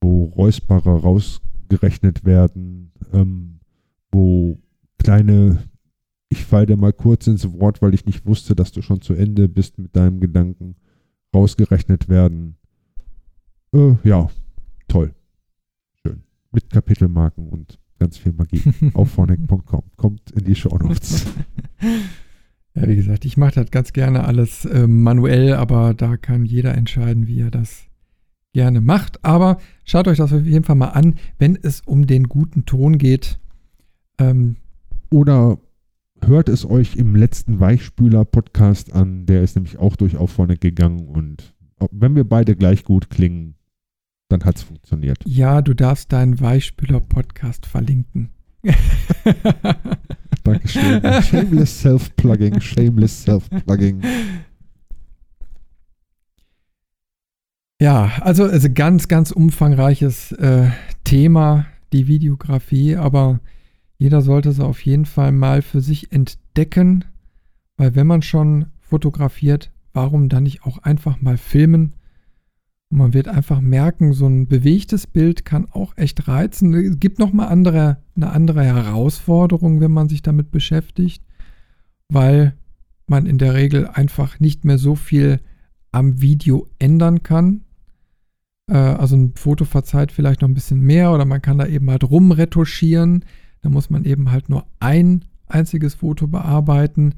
wo Räusperer rausgerechnet werden, ähm, wo kleine, ich falle dir mal kurz ins Wort, weil ich nicht wusste, dass du schon zu Ende bist mit deinem Gedanken, rausgerechnet werden. Äh, ja, toll. Schön. Mit Kapitelmarken und ganz viel Magie. Auf phonic.com. Kommt in die Show Notes. Ja, wie gesagt, ich mache das ganz gerne alles äh, manuell, aber da kann jeder entscheiden, wie er das gerne macht. Aber schaut euch das auf jeden Fall mal an, wenn es um den guten Ton geht. Ähm, Oder hört es euch im letzten Weichspüler-Podcast an. Der ist nämlich auch durchaus vorne gegangen. Und wenn wir beide gleich gut klingen, dann hat es funktioniert. Ja, du darfst deinen Weichspüler-Podcast verlinken. Dankeschön. Shameless Self-Plugging, Shameless Self-Plugging. Ja, also, also ganz, ganz umfangreiches äh, Thema, die Videografie, aber jeder sollte sie auf jeden Fall mal für sich entdecken, weil wenn man schon fotografiert, warum dann nicht auch einfach mal filmen? Und man wird einfach merken, so ein bewegtes Bild kann auch echt reizen. Es gibt nochmal andere, eine andere Herausforderung, wenn man sich damit beschäftigt, weil man in der Regel einfach nicht mehr so viel am Video ändern kann. Äh, also ein Foto verzeiht vielleicht noch ein bisschen mehr oder man kann da eben halt rumretuschieren. Da muss man eben halt nur ein einziges Foto bearbeiten.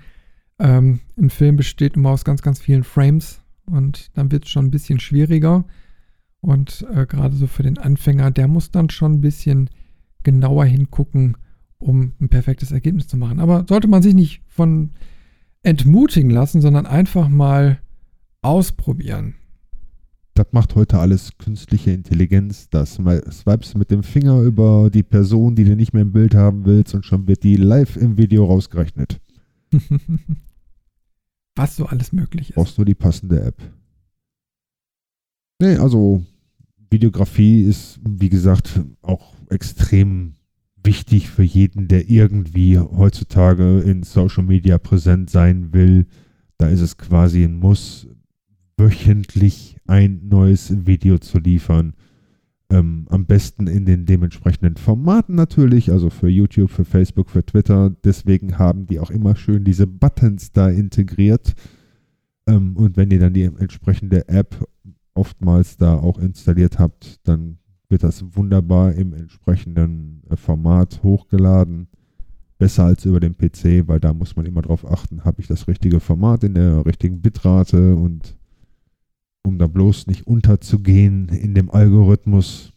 Ähm, ein Film besteht immer aus ganz, ganz vielen Frames und dann wird es schon ein bisschen schwieriger. Und äh, gerade so für den Anfänger, der muss dann schon ein bisschen genauer hingucken, um ein perfektes Ergebnis zu machen. Aber sollte man sich nicht von entmutigen lassen, sondern einfach mal ausprobieren das macht heute alles künstliche Intelligenz. Das swipes mit dem Finger über die Person, die du nicht mehr im Bild haben willst und schon wird die live im Video rausgerechnet. Was so alles möglich ist. Brauchst du die passende App. Nee, also Videografie ist, wie gesagt, auch extrem wichtig für jeden, der irgendwie heutzutage in Social Media präsent sein will. Da ist es quasi ein Muss, wöchentlich ein neues Video zu liefern. Ähm, am besten in den dementsprechenden Formaten natürlich, also für YouTube, für Facebook, für Twitter. Deswegen haben die auch immer schön diese Buttons da integriert. Ähm, und wenn ihr dann die entsprechende App oftmals da auch installiert habt, dann wird das wunderbar im entsprechenden äh, Format hochgeladen. Besser als über den PC, weil da muss man immer darauf achten, habe ich das richtige Format in der richtigen Bitrate und um da bloß nicht unterzugehen in dem Algorithmus.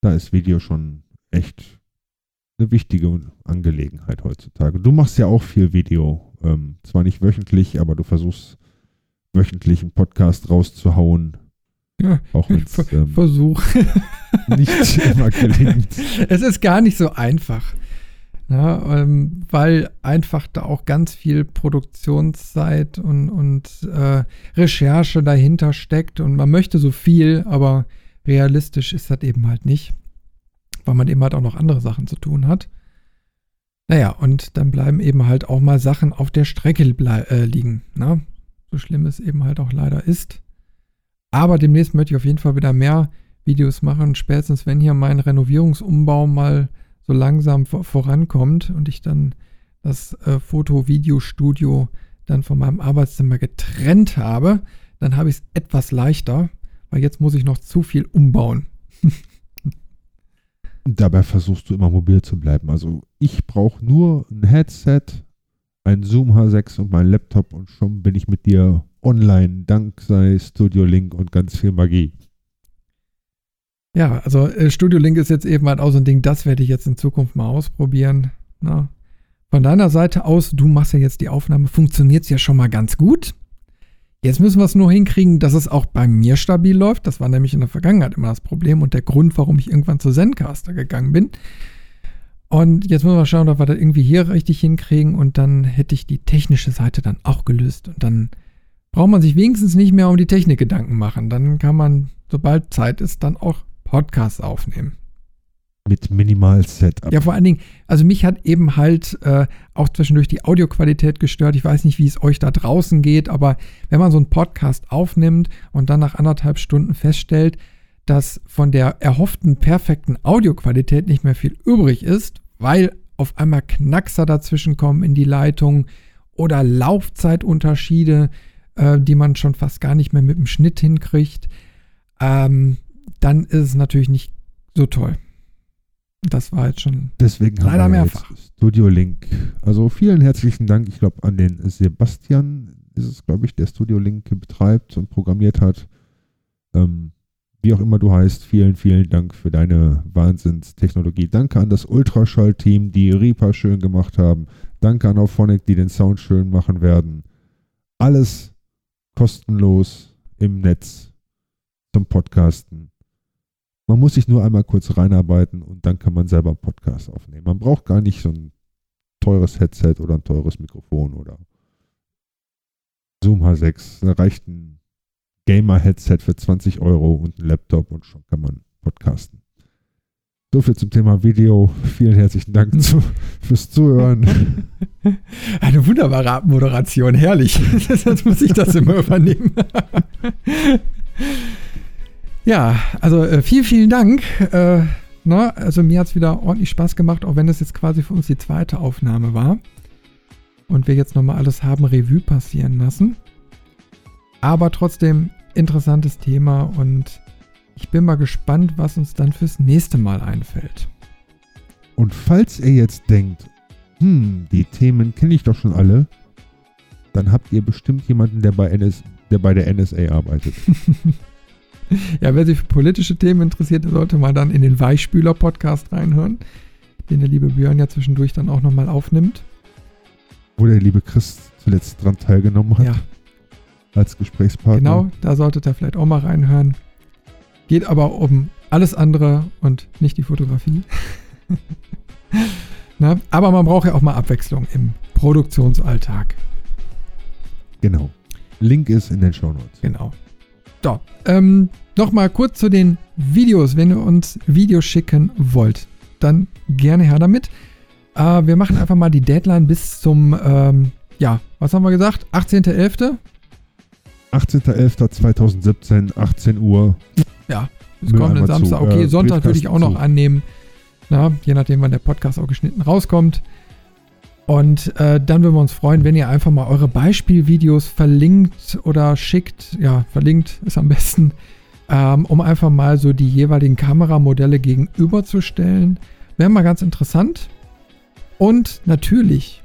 Da ist Video schon echt eine wichtige Angelegenheit heutzutage. Du machst ja auch viel Video, ähm, zwar nicht wöchentlich, aber du versuchst wöchentlich einen Podcast rauszuhauen. Ja, auch wenn es ähm, Versuch. nicht immer gelingt. Es ist gar nicht so einfach. Ja, ähm, weil einfach da auch ganz viel Produktionszeit und, und äh, Recherche dahinter steckt und man möchte so viel, aber realistisch ist das eben halt nicht, weil man eben halt auch noch andere Sachen zu tun hat. Naja, und dann bleiben eben halt auch mal Sachen auf der Strecke äh, liegen. Ne? So schlimm es eben halt auch leider ist. Aber demnächst möchte ich auf jeden Fall wieder mehr Videos machen. Spätestens, wenn hier mein Renovierungsumbau mal so langsam vorankommt und ich dann das äh, Foto-Video-Studio dann von meinem Arbeitszimmer getrennt habe, dann habe ich es etwas leichter, weil jetzt muss ich noch zu viel umbauen. Dabei versuchst du immer mobil zu bleiben. Also ich brauche nur ein Headset, ein Zoom H6 und mein Laptop und schon bin ich mit dir online, dank sei Studio Link und ganz viel Magie. Ja, also äh, Studio Link ist jetzt eben halt auch so ein Ding, das werde ich jetzt in Zukunft mal ausprobieren. Na, von deiner Seite aus, du machst ja jetzt die Aufnahme, funktioniert es ja schon mal ganz gut. Jetzt müssen wir es nur hinkriegen, dass es auch bei mir stabil läuft. Das war nämlich in der Vergangenheit immer das Problem und der Grund, warum ich irgendwann zu Zencaster gegangen bin. Und jetzt müssen wir schauen, ob wir das irgendwie hier richtig hinkriegen und dann hätte ich die technische Seite dann auch gelöst. Und dann braucht man sich wenigstens nicht mehr um die Technik Gedanken machen. Dann kann man, sobald Zeit ist, dann auch Podcast aufnehmen. Mit Minimal-Setup. Ja, vor allen Dingen, also mich hat eben halt äh, auch zwischendurch die Audioqualität gestört. Ich weiß nicht, wie es euch da draußen geht, aber wenn man so einen Podcast aufnimmt und dann nach anderthalb Stunden feststellt, dass von der erhofften perfekten Audioqualität nicht mehr viel übrig ist, weil auf einmal Knackser dazwischen kommen in die Leitung oder Laufzeitunterschiede, äh, die man schon fast gar nicht mehr mit dem Schnitt hinkriegt, ähm, dann ist es natürlich nicht so toll. Das war jetzt schon Deswegen leider mehrfach. Studio Link. Also vielen herzlichen Dank, ich glaube, an den Sebastian ist es, glaube ich, der Studio Link betreibt und programmiert hat. Ähm, wie auch immer du heißt, vielen, vielen Dank für deine Wahnsinnstechnologie. Danke an das Ultraschall-Team, die Reaper schön gemacht haben. Danke an Auphonic, die den Sound schön machen werden. Alles kostenlos im Netz zum Podcasten. Man muss sich nur einmal kurz reinarbeiten und dann kann man selber einen Podcast aufnehmen. Man braucht gar nicht so ein teures Headset oder ein teures Mikrofon oder Zoom H6. Da reicht ein Gamer-Headset für 20 Euro und ein Laptop und schon kann man podcasten. So viel zum Thema Video. Vielen herzlichen Dank zu, fürs Zuhören. Eine wunderbare Moderation, herrlich. Jetzt muss ich das immer übernehmen. Ja, also äh, vielen, vielen Dank. Äh, ne? Also mir hat es wieder ordentlich Spaß gemacht, auch wenn das jetzt quasi für uns die zweite Aufnahme war. Und wir jetzt nochmal alles haben Revue passieren lassen. Aber trotzdem interessantes Thema und ich bin mal gespannt, was uns dann fürs nächste Mal einfällt. Und falls ihr jetzt denkt, hm, die Themen kenne ich doch schon alle, dann habt ihr bestimmt jemanden, der bei, NS, der, bei der NSA arbeitet. ja, wer sich für politische Themen interessiert, der sollte mal dann in den Weichspüler-Podcast reinhören, den der liebe Björn ja zwischendurch dann auch nochmal aufnimmt. Wo der liebe Chris zuletzt dran teilgenommen hat. Ja. Als Gesprächspartner. Genau, da solltet ihr vielleicht auch mal reinhören. Geht aber um alles andere und nicht die Fotografie. Na, aber man braucht ja auch mal Abwechslung im Produktionsalltag. Genau. Link ist in den Show Notes. Genau. So, ähm, nochmal kurz zu den Videos. Wenn ihr uns Videos schicken wollt, dann gerne her damit. Äh, wir machen einfach mal die Deadline bis zum, ähm, ja, was haben wir gesagt? 18.11. 18.11.2017, 18 Uhr. Ja, bis kommenden Samstag. Okay, äh, Sonntag würde ich auch noch annehmen. Na, je nachdem, wann der Podcast auch geschnitten rauskommt. Und äh, dann würden wir uns freuen, wenn ihr einfach mal eure Beispielvideos verlinkt oder schickt. Ja, verlinkt ist am besten, ähm, um einfach mal so die jeweiligen Kameramodelle gegenüberzustellen. Wäre mal ganz interessant. Und natürlich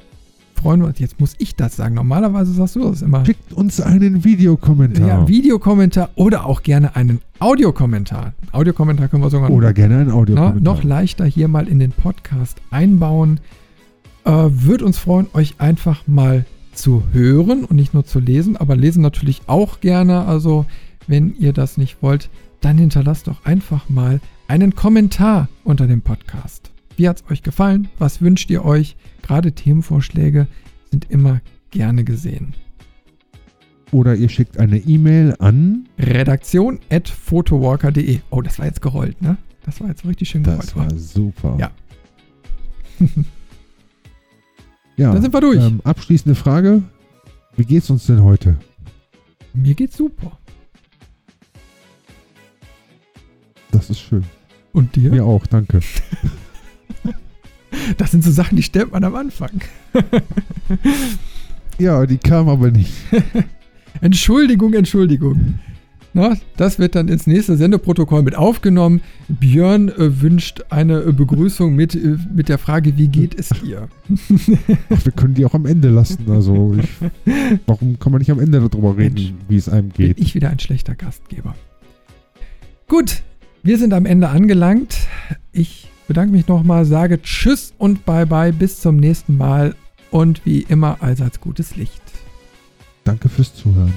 freuen wir uns. Jetzt muss ich das sagen. Normalerweise sagst du das immer. Schickt uns einen Videokommentar. Ja, Videokommentar oder auch gerne einen Audiokommentar. Audiokommentar können wir sogar oder gerne einen Audiokommentar. Na, noch leichter hier mal in den Podcast einbauen. Äh, Würde uns freuen, euch einfach mal zu hören und nicht nur zu lesen, aber lesen natürlich auch gerne. Also, wenn ihr das nicht wollt, dann hinterlasst doch einfach mal einen Kommentar unter dem Podcast. Wie hat es euch gefallen? Was wünscht ihr euch? Gerade Themenvorschläge sind immer gerne gesehen. Oder ihr schickt eine E-Mail an redaktion.photowalker.de. Oh, das war jetzt gerollt, ne? Das war jetzt richtig schön gerollt. Das war super. Ja. ja. Dann sind wir durch. Ähm, abschließende Frage. Wie geht's uns denn heute? Mir geht's super. Das ist schön. Und dir? Mir auch, danke. Das sind so Sachen, die stellt man am Anfang. ja, die kam aber nicht. Entschuldigung, Entschuldigung. Na, das wird dann ins nächste Sendeprotokoll mit aufgenommen. Björn äh, wünscht eine äh, Begrüßung mit, äh, mit der Frage, wie geht es dir? Ach, wir können die auch am Ende lassen. Also ich, warum kann man nicht am Ende darüber reden, Mensch, wie es einem geht? Bin ich wieder ein schlechter Gastgeber. Gut, wir sind am Ende angelangt. Ich bedanke mich nochmal, sage Tschüss und Bye-bye, bis zum nächsten Mal und wie immer allseits gutes Licht. Danke fürs Zuhören.